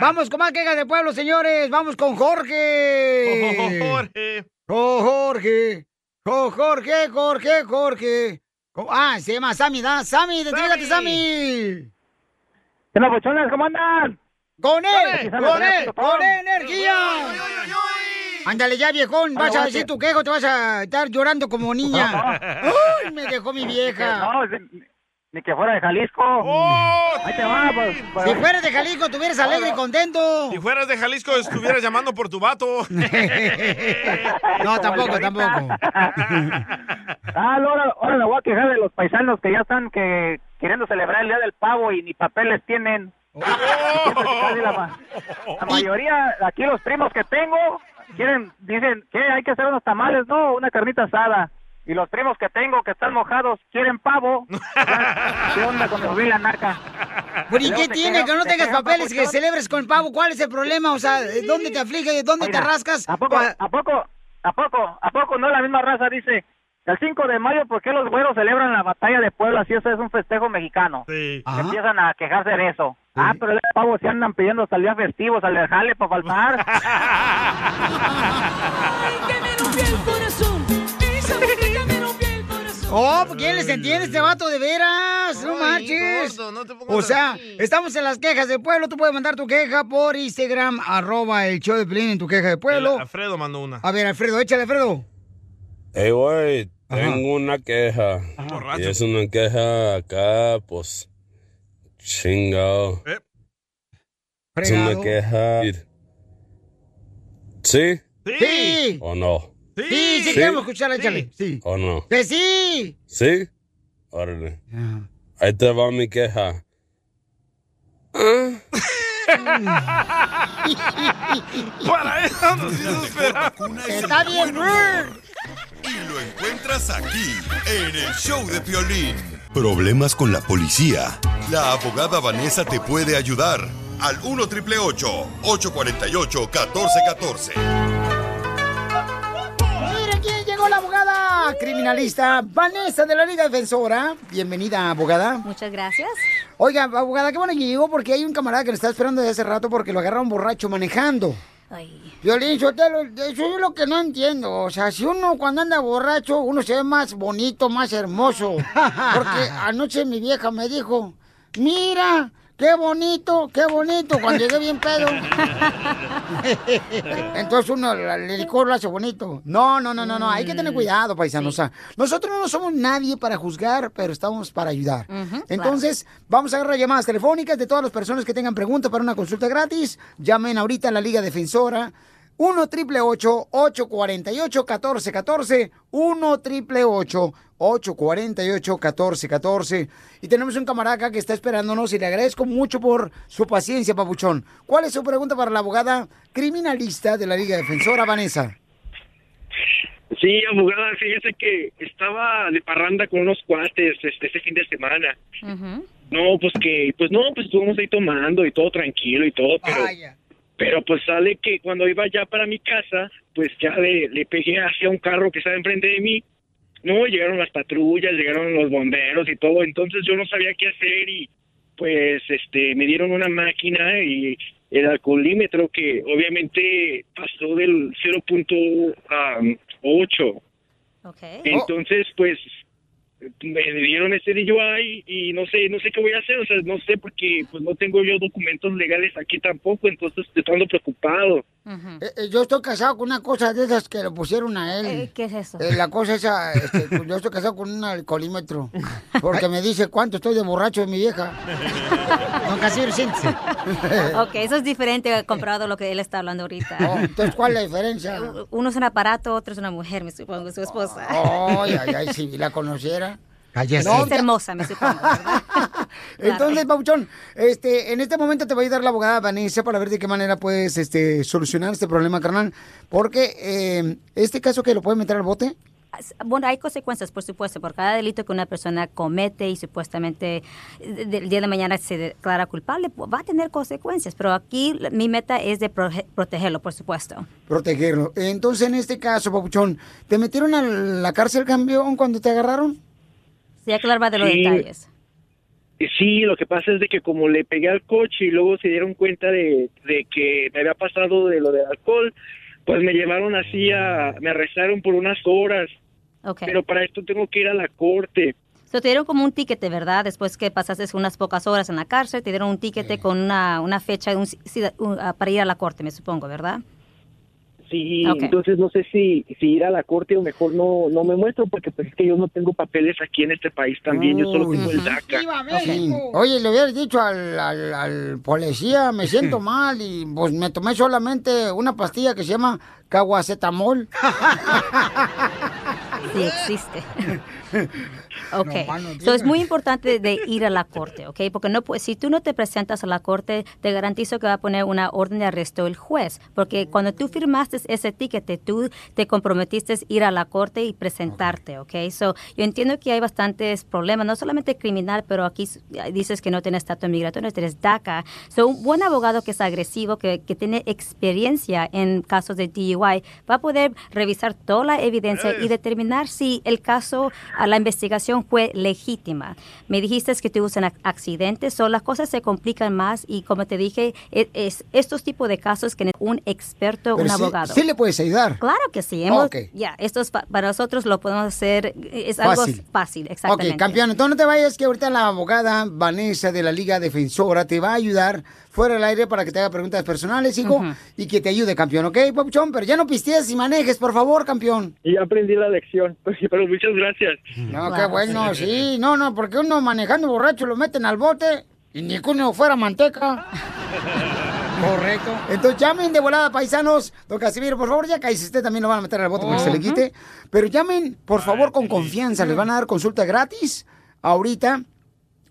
Vamos con más quejas de pueblo, señores. Vamos con Jorge. Jorge. Oh, Jorge. Oh, Jorge, Jorge, Jorge. Oh, Ah, se llama Sammy, ¿da? Sammy, identifícate, Sammy. ¿Qué onda, bochones? ¿Cómo andan? ¡Con él! ¡Con él! ¡Con Tom. energía! Ándale ya, viejón. Vas a decir tu quejo, te vas a estar llorando como niña. ¡Ay, me dejó mi vieja! No, ni- que fuera de Jalisco. Ahí te va, pues. pues. Si fueras de Jalisco, estuvieras alegre y contento. Si fueras de Jalisco, estuvieras llamando por tu vato. No, tampoco, tampoco. Ah, no, ahora, ahora me voy a quejar de los paisanos que ya están que queriendo celebrar el Día del Pavo y ni papeles tienen. La, ma- la mayoría, aquí los primos que tengo, quieren, dicen que hay que hacer unos tamales, no, una carnita asada. Y los primos que tengo que están mojados quieren pavo. ¿Qué onda la naca? Bueno, ¿y qué tiene? Que no te tengas papeles, que celebres con pavo. ¿Cuál es el problema? O sea, ¿dónde te aflige? ¿Dónde te rascas? ¿A poco, a poco, a poco, a poco no la misma raza dice? El 5 de mayo, ¿por qué los güeros celebran la batalla de Puebla si eso es un festejo mexicano? Sí. Empiezan a quejarse de eso. Ah, pero el pavo se andan pidiendo hasta el día festivo, al jale para faltar. que me rompió el corazón. Esa mujer que me rompió el corazón. Oh, ¿quién les entiende este vato de veras? No marches. gordo, no te pongas o sea, así. estamos en las quejas del pueblo. Tú puedes mandar tu queja por Instagram, arroba el show de Pelín en tu queja de pueblo. El Alfredo mandó una. A ver, Alfredo, échale, Alfredo. Hey, güey, tengo una queja. Y es una queja acá, pues, chingado. Es una queja. ¿Sí? Sí. ¿O no? Sí, sí, queremos escucharla, échale. Sí. ¿O no? ¡Que sí! ¿Sí? Órale. Ahí te va mi queja. Para eso nos hizo esperar. Está bien, Y lo encuentras aquí, en el show de Piolín. Problemas con la policía. La abogada Vanessa te puede ayudar. Al 1 848 1414 Miren quién llegó la abogada criminalista Vanessa de la Liga Defensora. Bienvenida, abogada. Muchas gracias. Oiga, abogada, qué bueno que llegó porque hay un camarada que le está esperando desde hace rato porque lo agarraron borracho manejando. Violín, Sotelo, eso es lo que no entiendo. O sea, si uno cuando anda borracho, uno se ve más bonito, más hermoso. Porque anoche mi vieja me dijo, mira, qué bonito, qué bonito, cuando llegué bien pedo. Entonces uno, el licor lo hace bonito. No, no, no, no, no, hay que tener cuidado, paisano. O sea, nosotros no somos nadie para juzgar, pero estamos para ayudar. Entonces, vamos a agarrar llamadas telefónicas de todas las personas que tengan preguntas para una consulta gratis. Llamen ahorita a la Liga Defensora. 1 triple 848 1414 1 triple 848 1414 Y tenemos un camarada acá que está esperándonos y le agradezco mucho por su paciencia, papuchón. ¿Cuál es su pregunta para la abogada criminalista de la Liga Defensora, Vanessa? Sí, abogada, fíjese que estaba de parranda con unos cuates este, este fin de semana. No, pues que, pues no, pues estuvimos ahí tomando y todo tranquilo y todo, pero, pero pues sale que cuando iba ya para mi casa, pues ya le, le pegué hacia un carro que estaba enfrente de mí. No, llegaron las patrullas, llegaron los bomberos y todo, entonces yo no sabía qué hacer y pues este me dieron una máquina y el alcoholímetro que obviamente pasó del 0.8. Entonces, pues me dieron ese DUI y no sé, no sé qué voy a hacer, o sea, no sé porque pues no tengo yo documentos legales aquí tampoco, entonces estoy ando preocupado. Eh, eh, yo estoy casado con una cosa de esas que le pusieron a él. Eh, ¿Qué es eso? Eh, la cosa esa, este, pues, yo estoy casado con un alcoholímetro. Porque me dice cuánto estoy de borracho de mi vieja. Don Casimiro, siéntese. ok, eso es diferente comparado a lo que él está hablando ahorita. Oh, entonces, ¿cuál es la diferencia? Uno es un aparato, otro es una mujer, me supongo, su esposa. Ay, ay, ay, si la conociera. Cállese. No, es hermosa, me supongo. Entonces, Pauchón, este, en este momento te va a ayudar la abogada Vanessa para ver de qué manera puedes este, solucionar este problema, carnal. Porque eh, este caso que lo pueden meter al bote. Bueno, hay consecuencias, por supuesto, por cada delito que una persona comete y supuestamente eh, del día de mañana se declara culpable, va a tener consecuencias. Pero aquí mi meta es de protegerlo, por supuesto. Protegerlo. Entonces, en este caso, Papuchón, ¿te metieron a la cárcel, campeón, cuando te agarraron? Hablar más de los Sí. detalles. Sí, lo que pasa es de que como le pegué al coche y luego se dieron cuenta de, de que me había pasado de lo del alcohol, pues me llevaron así a, me arrestaron por unas horas. Pero para esto tengo que ir a la corte. So, te dieron como un ticket, ¿verdad? Después que pasaste unas pocas horas en la cárcel, te dieron un ticket con una, una fecha un- ah, para ir a la corte, me supongo, ¿verdad? Sí, entonces no sé si, si ir a la corte o mejor no, no me muestro porque pues es que yo no tengo papeles aquí en este país también, yo solo tengo el DACA. Sí. Oye, le hubieras dicho al, al- al policía, me siento mal y pues me tomé solamente una pastilla que se llama caguacetamol. Sí existe. Ok. No, mano, So, es muy importante de ir a la corte, ¿ok? Porque no, si tú no te presentas a la corte, te garantizo que va a poner una orden de arresto el juez. Porque cuando tú firmaste ese ticket, tú te comprometiste a ir a la corte y presentarte, ¿ok? So, yo entiendo que hay bastantes problemas, no solamente criminal, pero aquí dices que no tienes estatus migratorio, tienes DACA. So, un buen abogado que es agresivo, que, que tiene experiencia en casos de DUI, va a poder revisar toda la evidencia y determinar si el caso, a la investigación fue legítima. Me dijiste que tuviste un ac- accidente, so las cosas se complican más y como te dije, e- es, estos tipos de casos que un experto, un sí- abogado. sí le puedes ayudar. Claro que sí. Hemos, Ok. Ya, esto es pa- para nosotros lo podemos hacer, es algo Fácil. fácil, exactamente. Ok, campeón, entonces no te vayas, que ahorita la abogada Vanessa de la Liga Defensora te va a ayudar fuera del aire para que te haga preguntas personales, hijo, y que te ayude, campeón, ¿ok, Papuchón? Pero ya no pistees y manejes, por favor, campeón. Y ya aprendí la lección. Pero muchas gracias. No, qué bueno, sí, no, no, porque uno manejando borracho lo meten al bote y ni que uno fuera manteca. Correcto. Entonces llamen de volada, paisanos. Don Casimiro, por favor, ya cállese, usted también lo van a meter al bote para que se le quite. Pero llamen, por favor, con confianza. Les van a dar consulta gratis ahorita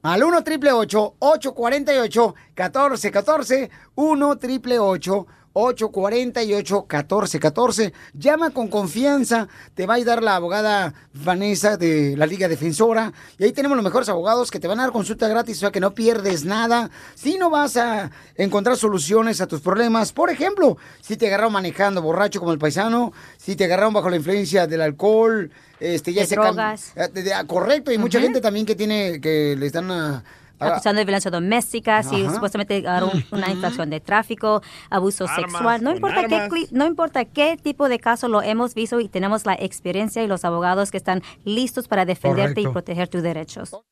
al 1 triple 848 1414 1 triple 848 1414 Llama con confianza. Te va a ayudar la abogada Vanessa de la Liga Defensora. Y ahí tenemos los mejores abogados que te van a dar consulta gratis, o sea que no pierdes nada. Si no vas a encontrar soluciones a tus problemas, por ejemplo, si te agarraron manejando borracho como el paisano, si te agarraron bajo la influencia del alcohol, este, ya De se drogas. de- ah, correcto, y mucha gente también que tiene, que le están a- a- acusando de violencia doméstica, si Ajá. supuestamente agarró un- una infracción de tráfico, abuso Armas, sexual, no importa qué no importa qué tipo de caso lo hemos visto y tenemos la experiencia y los abogados que están listos para defenderte y proteger tus derechos.